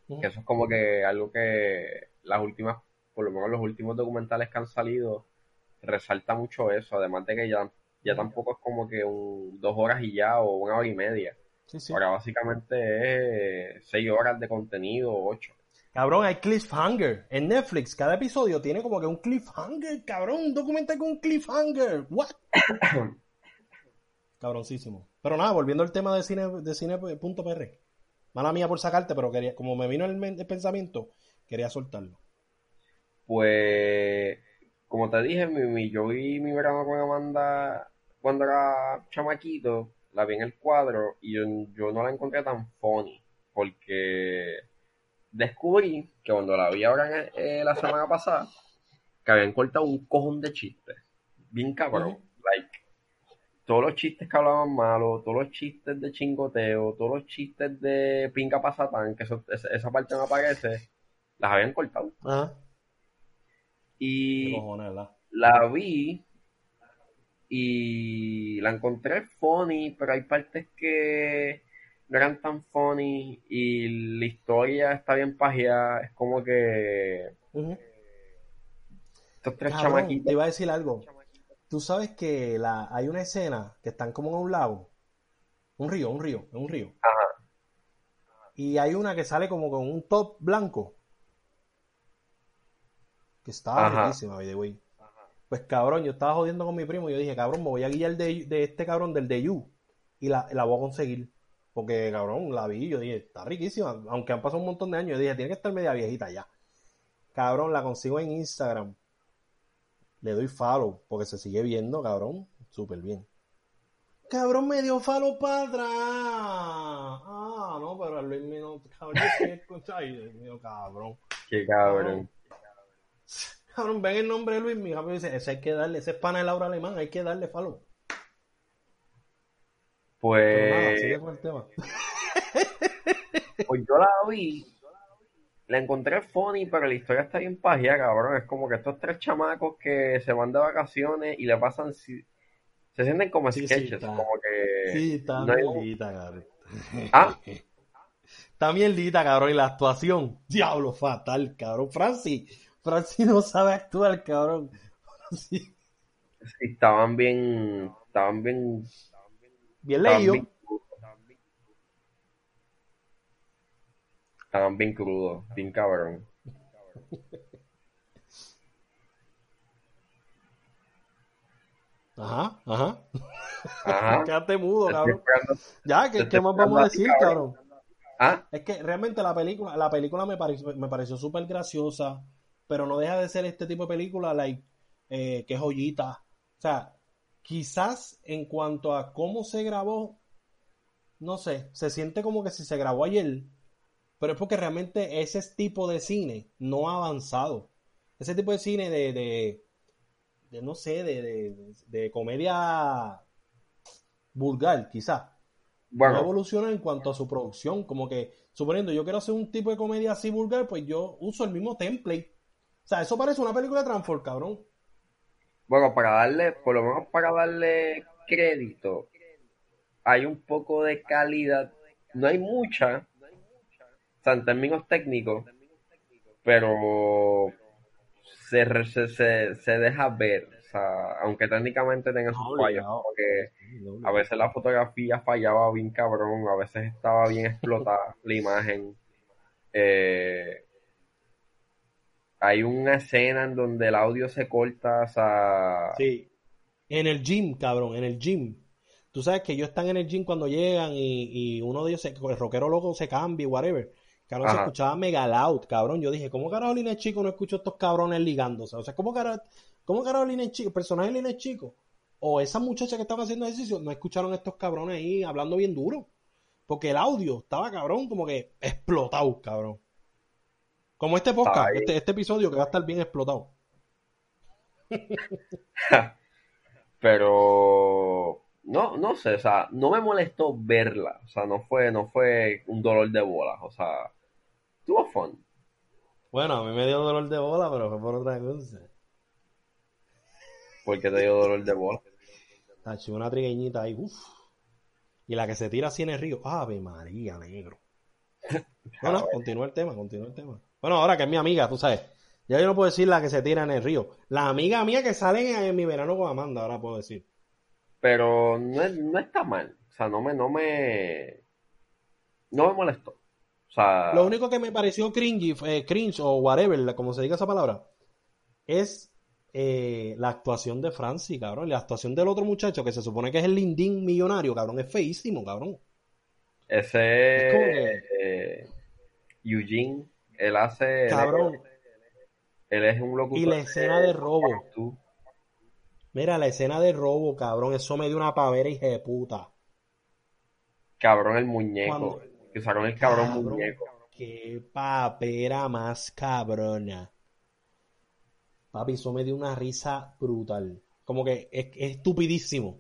que eso es como que algo que las últimas, por lo menos los últimos documentales que han salido, resalta mucho eso, además de que ya, ya tampoco es como que un, dos horas y ya o una hora y media. Sí, sí. Ahora básicamente es seis horas de contenido, ocho. Cabrón, hay cliffhanger. En Netflix, cada episodio tiene como que un cliffhanger, cabrón. Un documental con un cliffhanger. What? Cabroncísimo. Pero nada, volviendo al tema de cine de cine.pr. Mala mía por sacarte, pero quería, como me vino el, el pensamiento, quería soltarlo. Pues, como te dije, mi, mi- yo vi mi verano con Amanda cuando era chamaquito, la vi en el cuadro y yo, yo no la encontré tan funny, porque descubrí que cuando la vi ahora en- eh, la semana pasada, que habían cortado un cojón de chistes, bien cabrón, like, todos los chistes que hablaban malo, todos los chistes de chingoteo, todos los chistes de pinga pasatán, que eso- esa, esa parte no aparece, las habían cortado. Ajá. Y Qué cojones, ¿verdad? la vi y la encontré funny, pero hay partes que no eran tan funny y la historia está bien pajeada. Es como que estos tres Cabrón, chamaquitos. te iba a decir algo. Tú sabes que la, hay una escena que están como en un lago, un río, un río, en un río. Ajá. Y hay una que sale como con un top blanco. Que estaba riquísima, by the way. Pues cabrón, yo estaba jodiendo con mi primo y yo dije, cabrón, me voy a guiar de, de este cabrón del de You. Y la, la voy a conseguir. Porque, cabrón, la vi y yo dije, está riquísima. Aunque han pasado un montón de años, yo dije, tiene que estar media viejita ya. Cabrón, la consigo en Instagram. Le doy follow porque se sigue viendo, cabrón. Súper bien. Cabrón, me dio follow para atrás. Ah, no, pero a Luis mío, no, cabrón. Ay, Dios mío, cabrón. Qué cabrón. Cabrón, ven el nombre de Luis, mi rápido dice, ese hay que darle, ese es pana de Laura Alemán, hay que darle follow. Pero nada, sigue Pues, con el tema. pues yo la vi. La encontré funny, pero la historia está bien pajeada, cabrón. Es como que estos tres chamacos que se van de vacaciones y le pasan. si- Se sienten como Sí, sí, sketches, está. como que. Sí, está no hay mierdita, cabrón. Ah. Está mierdita, cabrón, y la actuación, diablo, fatal, cabrón. Francis, Francis no sabe actuar, cabrón. Francis, Sí, estaban bien. Estaban bien. bien Estaban leído. bien Estaban bien crudos, bien cabrón. Ajá, ajá. Ajá. Quédate mudo, cabrón. Ya, ¿qué, qué más vamos a ti, decir, cabrón. Ah, Es que realmente la película, la película me pareció, me pareció súper graciosa, pero no deja de ser este tipo de película, like, eh, que joyita. O sea, quizás en cuanto a cómo se grabó, no sé, se siente como que si se grabó ayer, pero es porque realmente ese tipo de cine no ha avanzado. Ese tipo de cine de, de, de, no sé, de, de, de comedia vulgar, quizás no bueno, evoluciona en cuanto a su producción. Como que, suponiendo, yo quiero hacer un tipo de comedia así vulgar, pues yo uso el mismo template. O sea, eso parece una película de Transform, cabrón. bueno, para darle, por lo menos para darle crédito, hay un poco de calidad. No hay mucha, o sea, en términos técnicos, pero se, se, se, se deja ver. O sea, aunque técnicamente tenga sus fallos, porque a veces la fotografía fallaba bien cabrón, a veces estaba bien explotada la imagen. Eh, hay una escena en donde el audio se corta, o sea, Sí. En el gym, cabrón, en el gym. Tú sabes que ellos están en el gym cuando llegan y, y uno de ellos, se, el rockero loco se cambia, whatever. Cabrón, se Ajá. escuchaba mega loud, cabrón. Yo dije, ¿cómo carajo Lina chico no escucho a estos cabrones ligándose? O sea, ¿cómo carajo, cómo carajo Lina chico, el personaje de Lina chico? O esa muchacha que estaba haciendo ejercicio, no escucharon a estos cabrones ahí hablando bien duro. Porque el audio estaba, cabrón, como que explotado, cabrón. Como este podcast, Ay. este, este episodio que va a estar bien explotado. pero no, no sé, o sea, no me molestó verla, o sea, no fue, no fue un dolor de bolas, o sea, tuvo fun. Bueno, a mí me dio dolor de bola, pero fue por otra cosa. porque te dio dolor de bolas. Tacho, una trigueñita ahí, uff. Y la que se tira así en el río. Ave María, negro. Bueno, continúa el tema, continúa el tema. Bueno, ahora que es mi amiga, tú sabes. Ya yo no puedo decir la que se tira en el río. La amiga mía que sale en, en mi verano con Amanda, ahora puedo decir. Pero no, no está mal, o sea, no me, no me, no me molestó. O sea, Lo único que me pareció cringy, eh, cringe o whatever, como se diga esa palabra, es eh, la actuación de Francis, cabrón. La actuación del otro muchacho que se supone que es el lindín millonario, cabrón. Es feísimo, cabrón. ese Es que- eh, Eugene, él hace, él es- Cabrón. él es un locutor. Y la escena de robo. Tú. Mira, la escena de robo, cabrón, eso me dio una pavera hija de puta. Cabrón el muñeco. Cuando- Que usaron el cabrón, Cabrón, muñeco. Qué papera más cabrona. Papi, eso me dio una risa brutal. Como que es, es estupidísimo.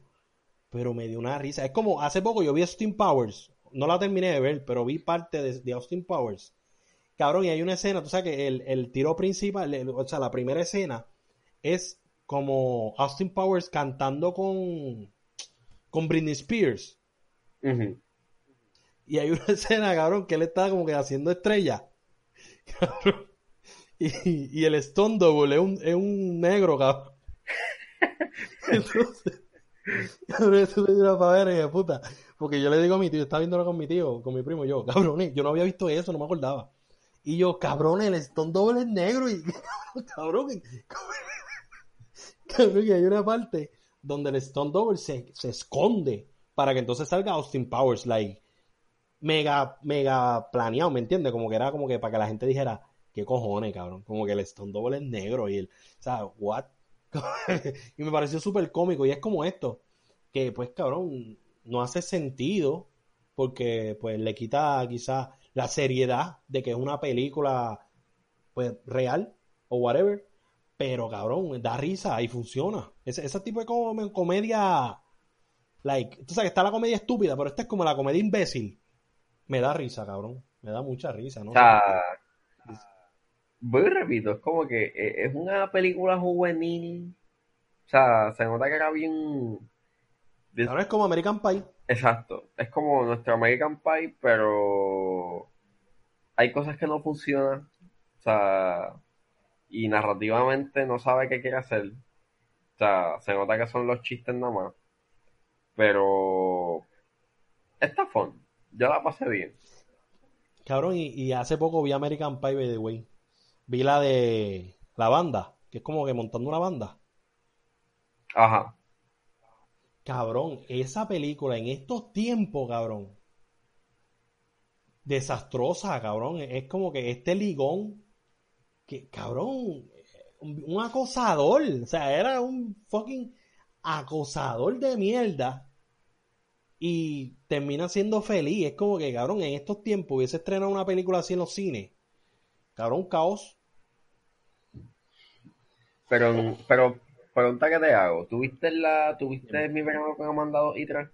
Pero me dio una risa. Es como, hace poco yo vi Austin Powers. No la terminé de ver, pero vi parte de, de Austin Powers. Cabrón, y hay una escena, tú sabes que el, el tiro principal, el- o sea, la primera escena es como Austin Powers cantando con, con Britney Spears. Y hay una escena, cabrón, que él está como que haciendo estrella. Cabrón. Y, y el Stone Double es un, es un negro, cabrón. Entonces, cabrón, eso dio una pavera, puta. Porque yo le digo a mi tío, estaba viéndolo con mi tío, con mi primo, yo, cabrones, yo no había visto eso, no me acordaba. Y yo, cabrón, el Stone Double es negro y, cabrón, cabrón, hay una parte donde el Stone Double se, se esconde para que entonces salga Austin Powers, like, mega, mega planeado, ¿me entiendes? Como que era como que para que la gente dijera, ¿qué cojones, cabrón? Como que el Stone Double es negro y el, o sea, what? y me pareció súper cómico y es como esto, que pues, cabrón, no hace sentido porque pues le quita quizás la seriedad de que es una película pues real o whatever, pero cabrón, da risa y funciona. Ese, ese tipo de com- comedia, like, tú sabes que está la comedia estúpida, pero esta es como la comedia imbécil. Me da risa, cabrón. Me da mucha risa, ¿no? O sea, voy y repito, es como que eh, es una película juvenil. O sea, se nota que era bien. Cabrón, es como American Pie. Exacto. Es como nuestro American Pie, pero hay cosas que no funcionan. O sea, y narrativamente no sabe qué quiere hacer. O sea, se nota que son los chistes nada más. Pero está fun. Yo la pasé bien. Cabrón, y, y hace poco vi American Pie, by the way. Vi la de la banda, que es como que montando una banda. Ajá. Cabrón, esa película en estos tiempos, cabrón. Desastrosa, cabrón. Es como que este ligón, que, cabrón, un, acosador. O sea, era un fucking acosador de mierda. Y termina siendo feliz. Es como que, cabrón, en estos tiempos hubiese estrenado una película así en los cines. Cabrón, caos. Pero, pero, pregunta que te hago. ¿Tuviste la, tuviste mi verano con Amanda 2 y 3?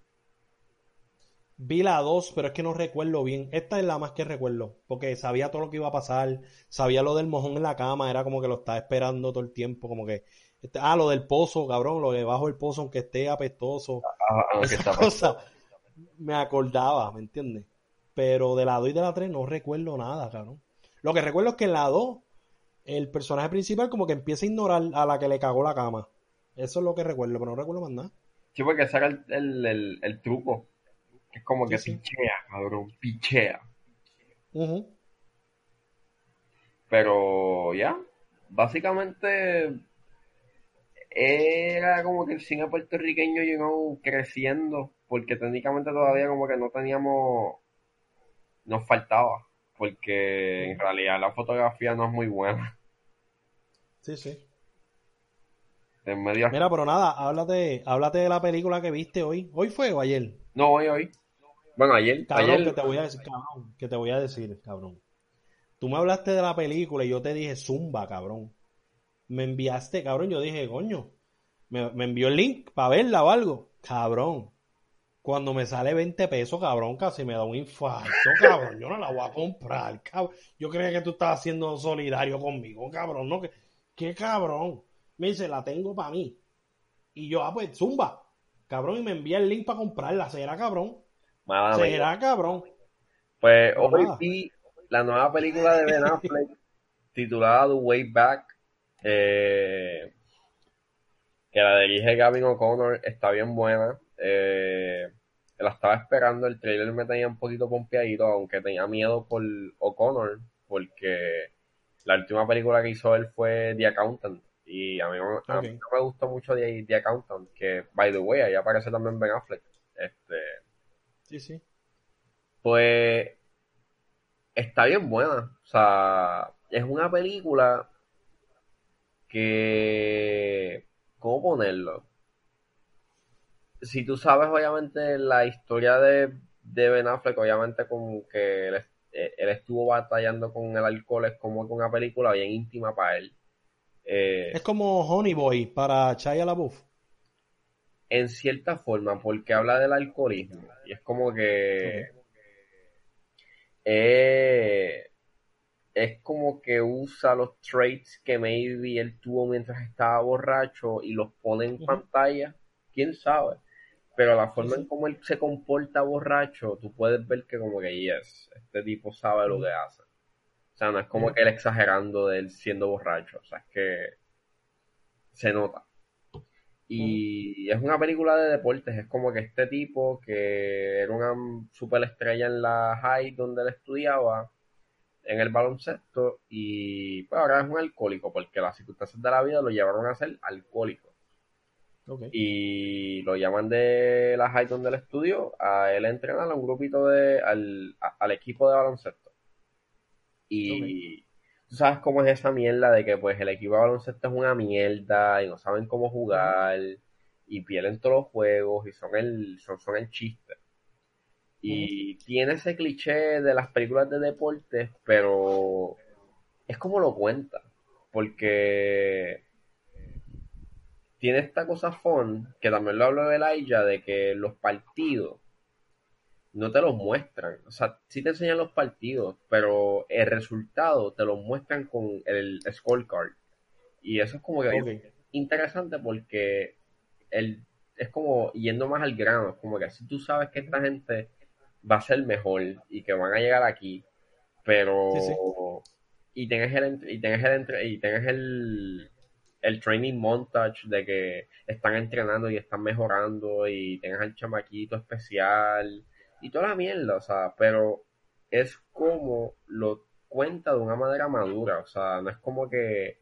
Vi la 2, pero es que no recuerdo bien. Esta es la más que recuerdo, porque sabía todo lo que iba a pasar, sabía lo del mojón en la cama, era como que lo estaba esperando todo el tiempo, como que... este- ah, lo del pozo, cabrón, lo de bajo el pozo, aunque esté apestoso. Ah, ah, que Esa está cosa me acordaba, ¿me entiendes? Pero de la 2 y de la 3 no recuerdo nada, cabrón. Lo que recuerdo es que en la 2, el personaje principal como que empieza a ignorar a la que le cagó la cama. Eso es lo que recuerdo, pero no recuerdo más nada. Sí, porque el, el, el, el truco. Es como que Sí, pichea, cabrón, pichea. Ujú. Pero ya, básicamente era como que el cine puertorriqueño llegó creciendo, porque técnicamente todavía como que no teníamos, nos faltaba, porque en realidad la fotografía no es muy buena. Sí, sí. En medio... Mira, pero nada, háblate, háblate de la película que viste hoy. ¿Hoy fue o ayer? No, hoy, hoy. Bueno, ayer, Cabrón, ayer, que te voy a decir, cabrón, que te voy a decir, cabrón. Tú me hablaste de la película y yo te dije Zumba, cabrón. Me enviaste, cabrón, yo dije, coño, me, me envió el link para verla o algo. Cabrón, cuando me sale 20 pesos, cabrón, casi me da un infarto, cabrón. Yo no la voy a comprar, cabrón. Yo creía que tú estabas siendo solidario conmigo, cabrón, ¿no? ¿Qué, qué cabrón? Me dice, la tengo para mí. Y yo, ah, pues, Zumba. Cabrón, y me envía el link para comprarla. ¿Será, cabrón? Mala mía. ¿Será, cabrón? Pues hoy nada. vi la nueva película de Ben Affleck titulada The Way Back, eh, que la dirige Gavin O'Connor, está bien buena. Eh, la estaba esperando, el trailer me tenía un poquito pompeadito, aunque tenía miedo por O'Connor, porque la última película que hizo él fue The Accountant. Y a mí, a no me gustó mucho The, The Accountant, que, by the way, ahí aparece también Ben Affleck. Sí, sí. pues está bien buena. O sea, es una película que... ¿Cómo ponerlo? Si tú sabes, obviamente, la historia de, de Ben Affleck, obviamente, como que él, eh, él estuvo batallando con el alcohol, es como que una película bien íntima para él. Eh, Es como Honey Boy para Chaya LaBeouf. En cierta forma, porque habla del alcoholismo. Y es como que... eh, es como que usa los traits que maybe él tuvo mientras estaba borracho y los pone en pantalla, quién sabe. Pero la forma en cómo él se comporta borracho, tú puedes ver que como que yes, este tipo sabe lo que hace. O sea, no es como que él exagerando de él siendo borracho, o sea, es que se nota. Y es una película de deportes, es como que este tipo que era una superestrella en la high donde él estudiaba, en el baloncesto, y pues ahora es un alcohólico, porque las circunstancias de la vida lo llevaron a ser alcohólico. Y lo llaman de la high donde él estudió, a él entrenar a un grupito de, al, al equipo de baloncesto. Y tú sabes cómo es esa mierda de que pues el equipo de baloncesto es una mierda y no saben cómo jugar y pierden todos los juegos y son el, son, son el chiste. Y tiene ese cliché de las películas de deportes, pero es como lo cuenta. Porque tiene esta cosa fun, que también lo hablo de Elijah, de que los partidos no te los muestran. O sea, sí te enseñan los partidos, pero el resultado te lo muestran con el scorecard. Y eso es como que interesante porque el, es como yendo más al grano. Es como que si tú sabes que esta gente va a ser mejor y que van a llegar aquí, pero... Y tengas el, y tengas el, y tengas el, el training montage de que están entrenando y están mejorando y tengas el chamaquito especial y toda la mierda, o sea, pero es como lo cuenta de una manera madura, o sea, no es como que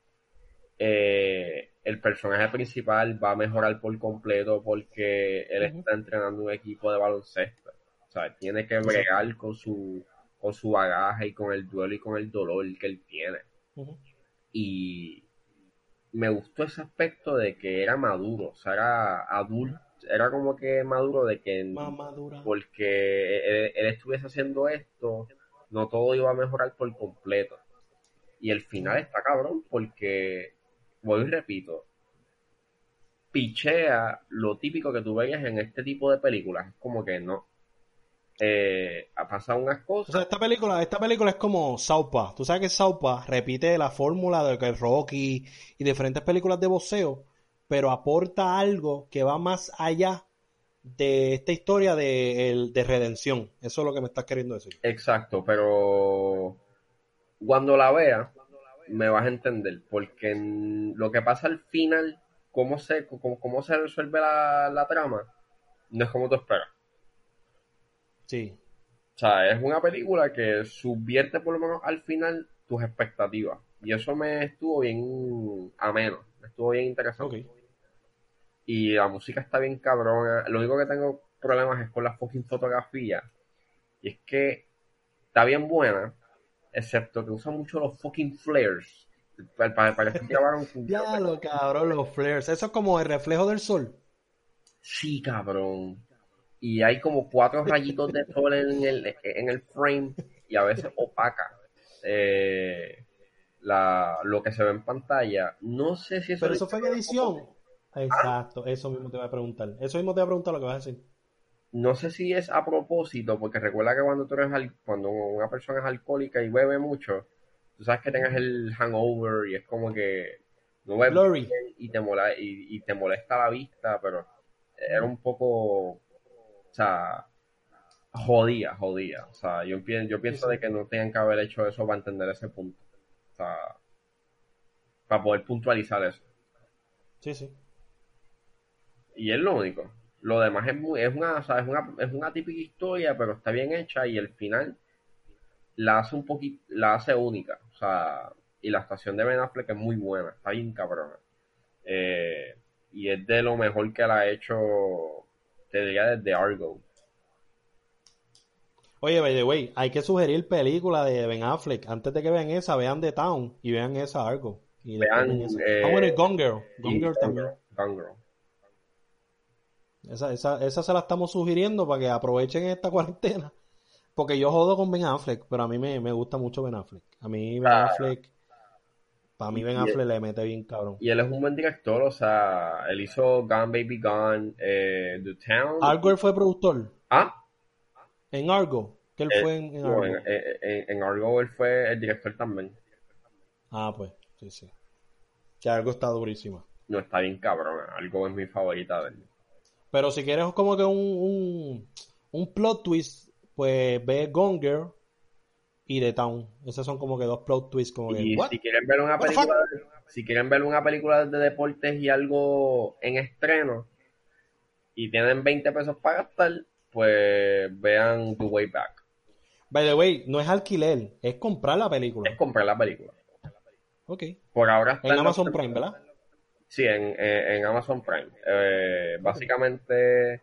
eh, el personaje principal va a mejorar por completo porque él está entrenando un equipo de baloncesto, o sea, tiene que bregar con su con su bagaje y con el duelo y con el dolor que él tiene. Y me gustó ese aspecto de que era maduro, o sea, era adulto era como que maduro de que Más madura. porque él, estuviese haciendo esto, no todo iba a mejorar por completo. Y el final está cabrón porque, voy y repito, pichea lo típico que tú veías en este tipo de películas. Es como que no. Eh, ha pasado unas cosas. O sea, esta película, esta película es como Saupa. Tú sabes que Saupa repite la fórmula de que Rocky y diferentes películas de boxeo pero aporta algo que va más allá de esta historia de, redención. Eso es lo que me estás queriendo decir. Exacto, pero cuando la vea me vas a entender, porque lo que pasa al final, cómo se, cómo, se resuelve la, trama, no es como tú esperas. Sí. O sea, es una película que subvierte por lo menos al final tus expectativas. Y eso me estuvo bien ameno, me estuvo bien interesante y la música está bien cabrona. Lo único que tengo problemas es con la fucking fotografía. Y es que está bien buena, excepto que usa mucho los fucking flares. Para, para, que Ya lo cabrón, los flares. Eso es como el reflejo del sol. Sí, cabrón. Y hay como cuatro rayitos de sol en el, en el frame y a veces opaca eh, la, lo que se ve en pantalla. No sé si eso. Pero eso fue en edición. Exacto, eso mismo te voy a preguntar. Eso mismo te voy a preguntar lo que vas a decir. No sé si es a propósito, porque recuerda que cuando tú eres cuando una persona es alcohólica y bebe mucho, tú sabes que tengas el hangover y es como que no ves y te molesta, y, te molesta la vista, pero era un poco, o sea, jodía, jodía. O sea, yo, yo pienso de que no tengan que haber hecho eso para entender ese punto. O sea, para poder puntualizar eso. Sí, sí y es lo único. Lo demás es, muy, es, una, es, una, es una típica historia, pero está bien hecha y el final la hace un poquito, la hace única. O sea, y la estación de Ben Affleck es muy buena, está bien cabrona. Eh, y es de lo mejor que la ha hecho, te diría, desde Argo. Oye, by the way, hay que sugerir película de Ben Affleck. Antes de que vean esa, vean The Town y vean esa Argo. Y vean. Eh, ah, bueno, Gone Girl. Gone Girl también. Gone Girl. Esa, esa, esa se la estamos sugiriendo para que aprovechen esta cuarentena. Porque yo jodo con Ben Affleck, pero a mí me, gusta mucho Ben Affleck. A mí Ben Affleck, para mí Ben Affleck le mete bien cabrón. Y él es un buen director, o sea, él hizo Gone Baby Gone, eh, The Town. Argo fue productor. ¿Ah? En Argo. Que él Eh, fue en, en Argo. en, en- en Argo él fue el director también. Ah, pues, sí, sí. Que algo está durísima. No, está bien cabrón. Argo es mi favorita de él. Pero si quieres como que un, un, un plot twist, pues ve Gone Girl y The Town. Esos son como que dos plot twists como. Y si quieren ver una película, si quieren ver una película de deportes y algo en estreno y tienen 20 pesos para gastar, pues vean The Way Back. By the way, no es alquiler, es comprar la película. Es comprar la película. Ok. Por ahora está En Amazon Prime, ¿verdad? Sí, en, en- en Amazon Prime. Eh, básicamente,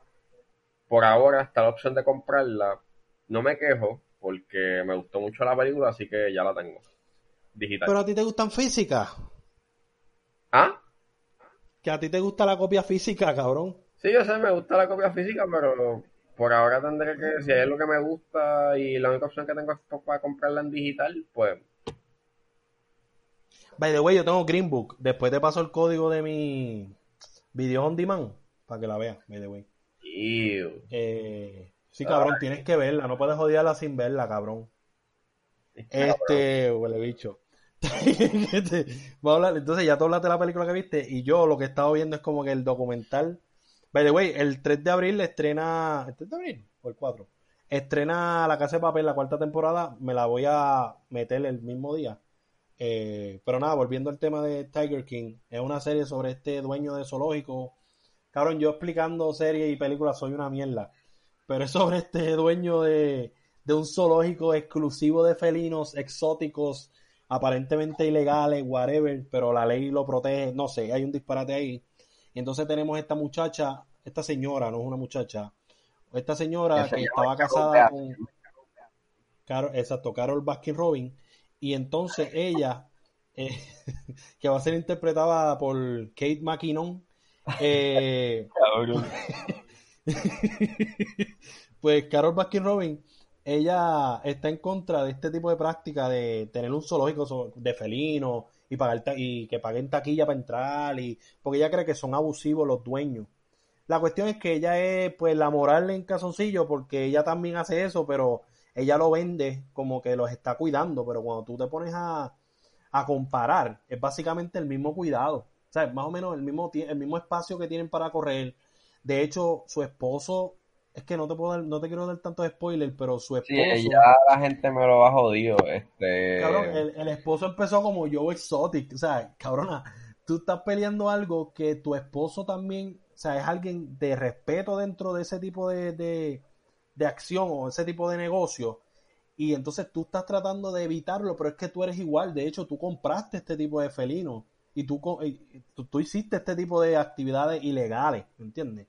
por ahora está la opción de comprarla. No me quejo porque me gustó mucho la película, así que ya la tengo. Digital. Pero a ti te gustan físicas. ¿Ah? Que a ti te gusta la copia física, cabrón. Sí, yo sé, me gusta la copia física, pero por ahora tendré que, si es lo que me gusta y la única opción que tengo es pa- para comprarla en digital, pues By the way, yo tengo Green Book. Después te paso el código de mi video on demand para que la veas, by the way. Eh, sí, cabrón, tienes que verla. No puedes odiarla sin verla, cabrón. Este, huele bicho. Entonces ya tú hablaste de la película que viste y yo lo que he estado viendo es como que el documental. By the way, el 3 de abril estrena. ¿El 3 de abril? ¿O el 4? Estrena La Casa de Papel, la cuarta temporada. Me la voy a meter el mismo día. Eh, pero nada, volviendo al tema de Tiger King, es una serie sobre este dueño de zoológico. Cabrón, yo explicando series y películas soy una mierda. Pero es sobre este dueño de, de un zoológico exclusivo de felinos exóticos, aparentemente ilegales, whatever, pero la ley lo protege. No sé, hay un disparate ahí. Y entonces tenemos esta muchacha, esta señora, no es una muchacha, esta señora Que estaba casada con Carol, exacto, Carol Baskin Robin, y entonces ella, eh, que va a ser interpretada por Kate McKinnon, eh, pues Carol Baskin Robin, ella está en contra de este tipo de práctica de tener un zoológico de felinos y pagar y que paguen taquilla para entrar y porque ella cree que son abusivos los dueños. La cuestión es que ella es pues la moral en calzoncillo porque ella también hace eso, pero ella lo vende como que los está cuidando, pero cuando tú te pones a, a comparar, es básicamente el mismo cuidado. O sea, es más o menos el mismo, el mismo espacio que tienen para correr. De hecho, su esposo, es que no te puedo dar- no te quiero dar tantos spoilers, pero su Sí, esposo, ya la gente me lo ha jodido. Este, cabrón, el, el esposo empezó como Joe Exotic. O sea, cabrona, tú estás peleando algo que tu esposo también, o sea, es alguien de respeto dentro de ese tipo de, de, de acción o ese tipo de negocio. Y entonces tú estás tratando de evitarlo, pero es que tú eres igual. De hecho, tú compraste este tipo de felino y tú, tú, tú hiciste este tipo de actividades ilegales, ¿me entiendes?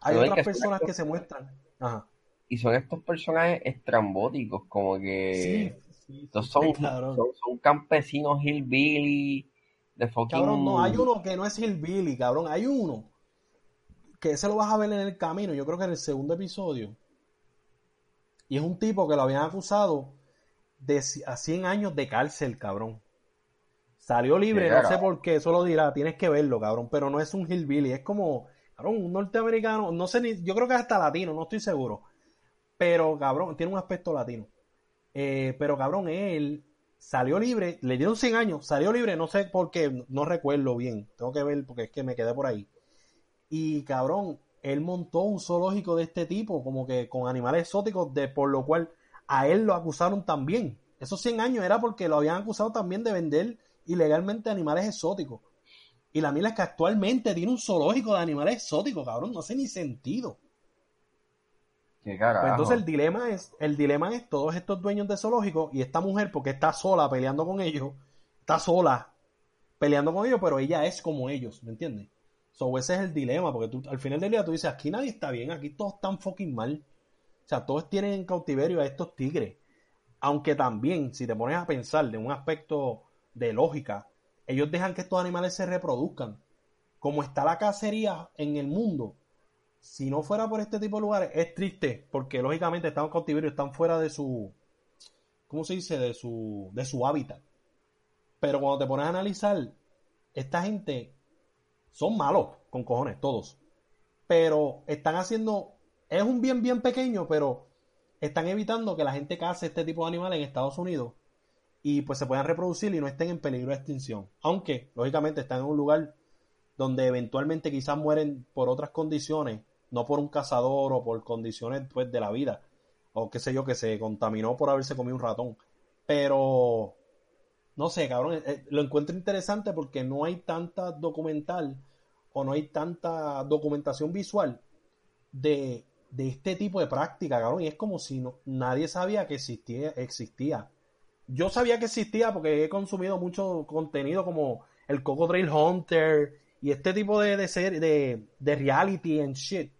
Hay otras personas que se muestran. Ajá. y son estos personajes estrambóticos, como que sí, estos sí, son, son campesinos hillbilly de fucking... Cabrón, no, hay uno que no es Hillbilly, cabrón. Hay uno que ese lo vas a ver en el camino, yo creo que en el segundo episodio. Y es un tipo que lo habían acusado de a 100 años de cárcel, cabrón. Salió libre, no sé por qué, eso lo dirá, tienes que verlo, cabrón. Pero no es un Hillbilly, es como, cabrón, un norteamericano, no sé ni, yo creo que es hasta latino, no estoy seguro. Pero, cabrón, tiene un aspecto latino. Eh, pero, cabrón, él salió libre, le dieron 100 años, salió libre, no sé por qué, no recuerdo bien, tengo que ver porque es que me quedé por ahí. Y, cabrón, él montó un zoológico de este tipo, como que con animales exóticos, de por lo cual a él lo acusaron también. Esos 100 años era porque lo habían acusado también de vender ilegalmente animales exóticos. Y la mila es que actualmente tiene un zoológico de animales exóticos, cabrón, no hace ni sentido. Qué carajo. Pues entonces el dilema es, el dilema es todos estos dueños de zoológicos y esta mujer, porque está sola peleando con ellos, está sola peleando con ellos, pero ella es como ellos, ¿me entiendes? So, ese es el dilema, porque tú, al final del día tú dices, aquí nadie está bien, aquí todos están fucking mal. O sea, todos tienen en cautiverio a estos tigres. Aunque también, si te pones a pensar de un aspecto de lógica, ellos dejan que estos animales se reproduzcan. Como está la cacería en el mundo, si no fuera por este tipo de lugares, es triste, porque lógicamente están en cautiverio, están fuera de su, ¿cómo se dice? De su, de su hábitat. Pero cuando te pones a analizar, esta gente son malos, con cojones, todos. Pero están haciendo, es un bien bien pequeño, pero están evitando que la gente case este tipo de animales en Estados Unidos y pues se puedan reproducir y no estén en peligro de extinción. Aunque, lógicamente, están en un lugar donde eventualmente quizás mueren por otras condiciones, no por un cazador o por condiciones pues, de la vida, o qué sé yo, que se contaminó por haberse comido un ratón. Pero, no sé, cabrón, eh, eh, lo encuentro interesante porque no hay tanta documental o no hay tanta documentación visual de, de este tipo de práctica, cabrón, y es como si no, nadie sabía que existía, existía. Yo sabía que existía porque he consumido mucho contenido como el Cocodrilo Hunter y este tipo de, de, ser, de, de reality and shit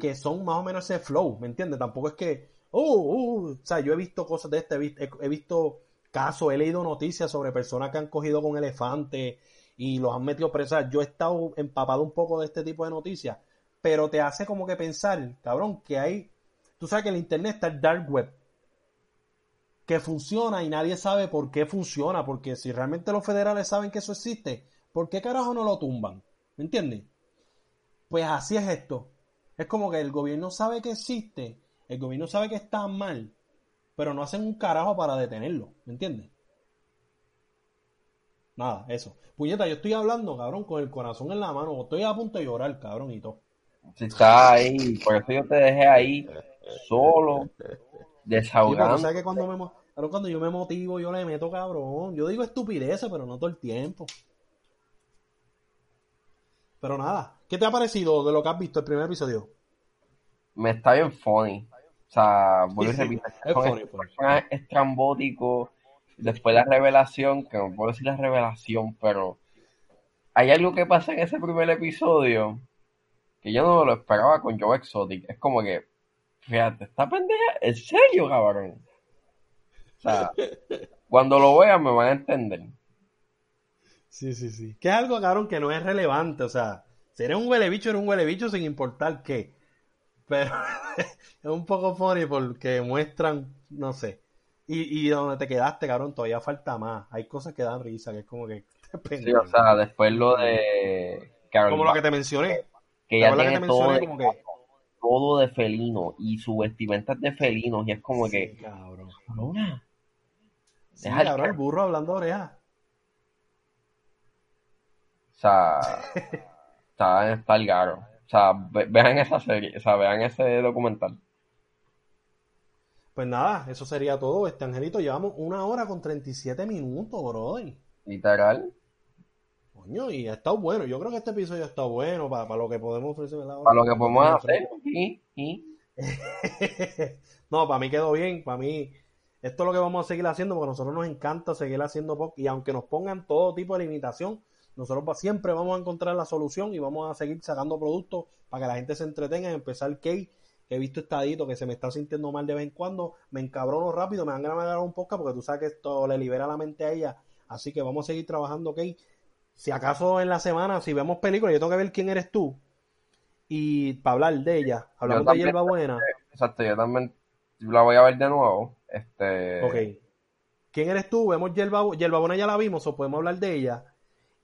que son más o menos ese flow, ¿me entiendes? Tampoco es que, oh, uh, o sea, yo he visto cosas de este, he, visto casos, he leído noticias sobre personas que han cogido con elefantes y los han metido presas. Yo he estado empapado un poco de este tipo de noticias, pero te hace como que pensar, cabrón, que hay, tú sabes que en el internet está el dark web, que funciona y nadie sabe por qué funciona, porque si realmente los federales saben que eso existe, ¿por qué carajo no lo tumban? ¿Me entiendes? Pues así es esto. Es como que el gobierno sabe que existe, el gobierno sabe que está mal, pero no hacen un carajo para detenerlo, ¿me entiendes? Nada, eso. Puñeta, yo estoy hablando, cabrón, con el corazón en la mano, estoy a punto de llorar, cabrón, y todo. Si está ahí, por eso yo te dejé ahí solo, desahogando. Sí, sabes que cuando, me, cuando yo me motivo, yo le meto cabrón. Yo digo estupideces, pero no todo el tiempo. Pero nada, ¿qué te ha parecido de lo que has visto el primer episodio? Me está bien funny. O sea, voy a repetir, es funny, estrambótico. Después la revelación, que no puedo decir la revelación, pero hay algo que pasa en ese primer episodio que yo no lo esperaba con Joe Exotic. Es como que, fíjate, esta pendeja, ¿en serio, cabrón? O sea, cuando lo vean me van a entender. Sí, sí, sí. Que es algo, cabrón, que no es relevante. O sea, si eres un huele bicho, eres un huele bicho sin importar qué. Pero es un poco funny porque muestran, no sé. Y, y donde te quedaste, cabrón, todavía falta más. Hay cosas que dan risa, que es como que... Sí, o sea, después lo de... como lo que te mencioné. Que ya tiene todo, de, como que... todo de felino y su vestimenta es de felinos y es como que... Cabrón. Sí, cabrón, el burro hablando de orejas. O sea, está, está el garo. O sea, vean esa serie, o sea, vean ese documental. Pues nada, eso sería todo. Este Angelito, llevamos una hora con 37 minutos, brother. Literal. Coño, y ha estado bueno. Yo creo que este episodio ha estado bueno para, para lo que podemos ofrecer. Para lo que podemos hacer. ¿Y? ¿Y? no, para mí quedó bien. Para mí, esto es lo que vamos a seguir haciendo porque a nosotros nos encanta seguir haciendo pop. Y aunque nos pongan todo tipo de limitación, nosotros siempre vamos a encontrar la solución y vamos a seguir sacando productos para que la gente se entretenga. Empezar Key, que he visto estadito que se me está sintiendo mal de vez en cuando, me encabrono rápido, me dan ganas de dar un podcast porque tú sabes que esto le libera la mente a ella. Así que vamos a seguir trabajando, Key. Si acaso en la semana, si vemos películas, yo tengo que ver quién eres tú. Y para hablar de ella, hablamos de Hierba Buena. Exacto, yo también la voy a ver de nuevo. Este... Ok. ¿Quién eres tú? Vemos Hierba, Buena, ya la vimos, o podemos hablar de ella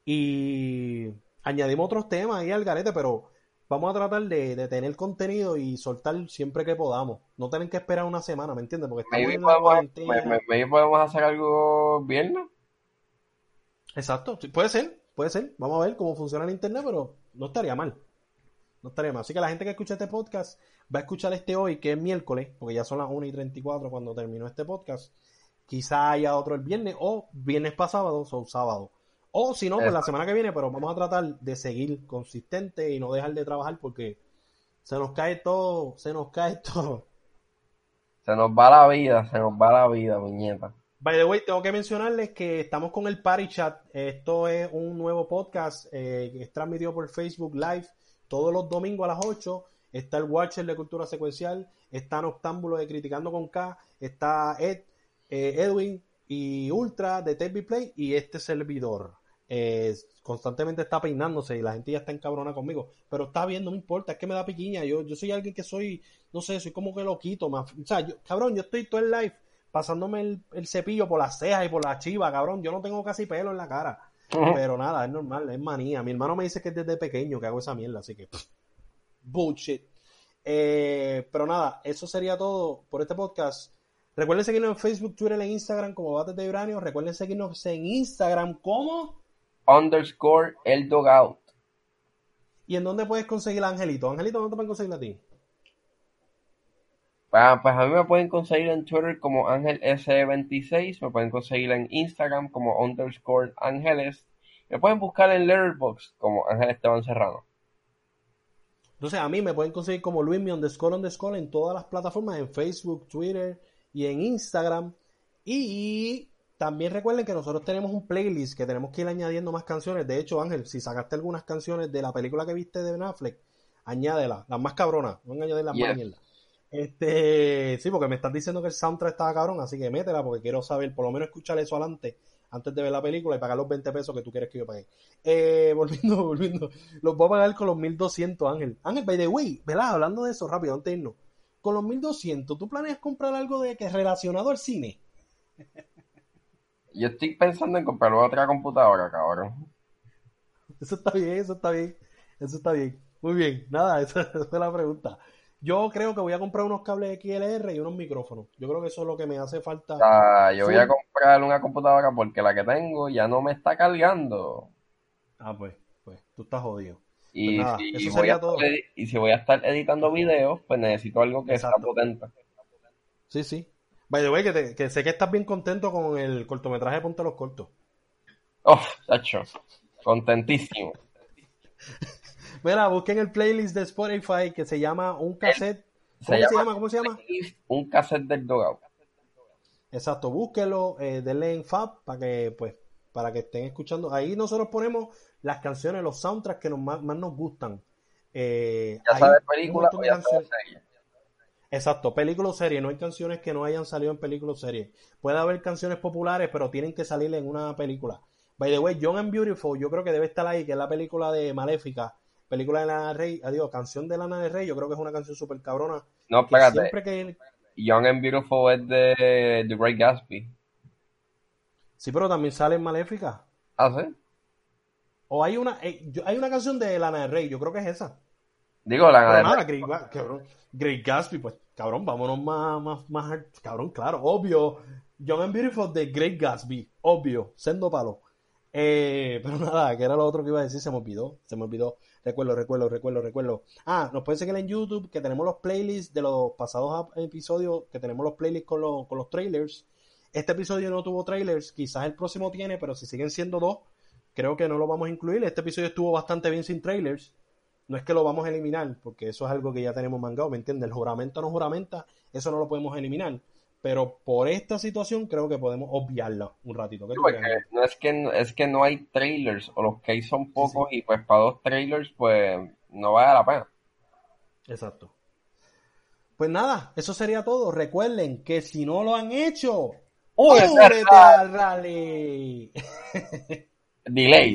y añadimos otros temas ahí al garete, pero vamos a tratar de, tener contenido y soltar siempre que podamos. No tener que esperar una semana, ¿me entiendes? Porque estamos en la cuarentena. podemos hacer algo viernes. Exacto, puede ser, puede ser. Vamos a ver cómo funciona el internet, pero no estaría mal. No estaría mal. Así que la gente que escucha este podcast va a escuchar este hoy, que es miércoles, porque ya son las 1 y 34 cuando terminó este podcast. Quizá haya otro el viernes o viernes pasado o sábado. O si no, pues la semana que viene, pero vamos a tratar de seguir consistente y no dejar de trabajar porque se nos cae todo, se nos cae todo. Se nos va la vida, se nos va la vida, muñeca. By the way, tengo que mencionarles que estamos con el Party Chat. Esto es un nuevo podcast eh, que es transmitido por Facebook Live todos los domingos a las 8. Está el Watcher de Cultura Secuencial, está Noctámbulo de Criticando con K, está Ed, eh, Edwin y Ultra de Teddy Play y este servidor eh, constantemente está peinándose y la gente ya está encabrona conmigo, pero está bien, no me importa, es que me da piquiña, yo, yo soy alguien que soy, no sé, soy como que loquito, más, o sea, yo, cabrón, yo estoy todo el live pasándome el, cepillo por las cejas y por la chiva, cabrón, yo no tengo casi pelo en la cara, pero nada, es normal, es manía, mi hermano me dice que es desde pequeño que hago esa mierda, así que, bullshit. Eh, pero nada, eso sería todo por este podcast. Recuerden seguirnos en Facebook, Twitter e Instagram como Bates de Uranio. Recuerden seguirnos en Instagram como underscore el dogout. ¿Y en dónde puedes conseguir a Angelito? Angelito, ¿dónde te pueden conseguir a ti? Ah, pues a mí me pueden conseguir en Twitter como Ángel S26, me pueden conseguir en Instagram como underscore Ángeles, me pueden buscar en Letterboxd como Ángel Esteban Serrano. Entonces a mí me pueden conseguir como Luismi underscore underscore en todas las plataformas, en Facebook, Twitter y en Instagram. Y también recuerden que nosotros tenemos un playlist que tenemos que ir añadiendo más canciones. De hecho, Ángel, si sacaste algunas canciones de la película que viste de Ben Affleck, añádela, las más cabronas, no añadir las más mierdas. Este, sí, porque me están diciendo que el soundtrack estaba cabrón, así que métela porque quiero saber, por lo menos escuchar eso adelante antes de ver la película y pagar los 20 pesos que tú quieres que yo pague. Eh, volviendo, volviendo, los voy a pagar con los 1200, Ángel. Ángel, by the way, ¿verdad? Hablando de eso, rápido, antes de irnos. Con los 1200, ¿tú planeas comprar algo de que relacionado al cine? Yo estoy pensando en comprar otra computadora, cabrón. Eso está bien, eso está bien. Eso está bien. Muy bien. Nada, esa, esa es la pregunta. Yo creo que voy a comprar unos cables XLR y unos micrófonos. Yo creo que eso es lo que me hace falta. Ah, yo voy a comprar una computadora porque la que tengo ya no me está cargando. Ah, pues, pues, tú estás jodido. Y, pues si, voy a todo. y si voy a estar editando videos, pues necesito algo que sea potente. Sí, sí. By the que, que, sé que estás bien contento con el cortometraje de Ponte los Cortos. Oh, Sacho. Contentísimo. Mira, busquen el playlist de Spotify que se llama Un Cassette. ¿Cómo se, llama? ¿Cómo se llama? Un cassette del Dogout. Exacto, búsquelo, eh, denle en Fab para que, pues, para que estén escuchando. Ahí nosotros ponemos las canciones, los soundtracks que nos, más, nos gustan. Eh, ya sabes película o ya sabes serie. Exacto, película o serie. No hay canciones que no hayan salido en película o serie. Puede haber canciones populares, pero tienen que salir en una película. By the way, Young and Beautiful, yo creo que debe estar ahí, que es la película de Maléfica película de Lana del Rey, adiós, canción de Lana del Rey, yo creo que es una canción súper cabrona. No, espérate. Siempre que... Young and Beautiful es de The Great Gatsby. Sí, pero también sale en Maléfica. ¿Ah, sí? O hay una, eh, hay una canción de Lana del Rey, yo creo que es esa. Digo, Lana del Rey. Great, Great Gatsby, pues, cabrón, vámonos más, más, más, cabrón, claro, obvio. Young and Beautiful de Great Gatsby, obvio, sendo palo. Eh, pero nada, que era lo otro que iba a decir, se me olvidó, se me olvidó. Recuerdo, recuerdo, recuerdo, recuerdo. Ah, nos pueden seguir en YouTube, que tenemos los playlists de los pasados episodios, que tenemos los playlists con los, con los trailers. Este episodio no tuvo trailers, quizás el próximo tiene, pero si siguen siendo dos, creo que no lo vamos a incluir. Este episodio estuvo bastante bien sin trailers. No es que lo vamos a eliminar, porque eso es algo que ya tenemos mangado, ¿me entiendes? El juramento no juramenta, eso no lo podemos eliminar pero por esta situación creo que podemos obviarla un ratito. no es que es que no hay trailers o los que hay son pocos y pues para dos trailers pues no vale la pena. Exacto. Pues nada, eso sería todo. Recuerden que si no lo han hecho, ¡Únete al rally! Delay.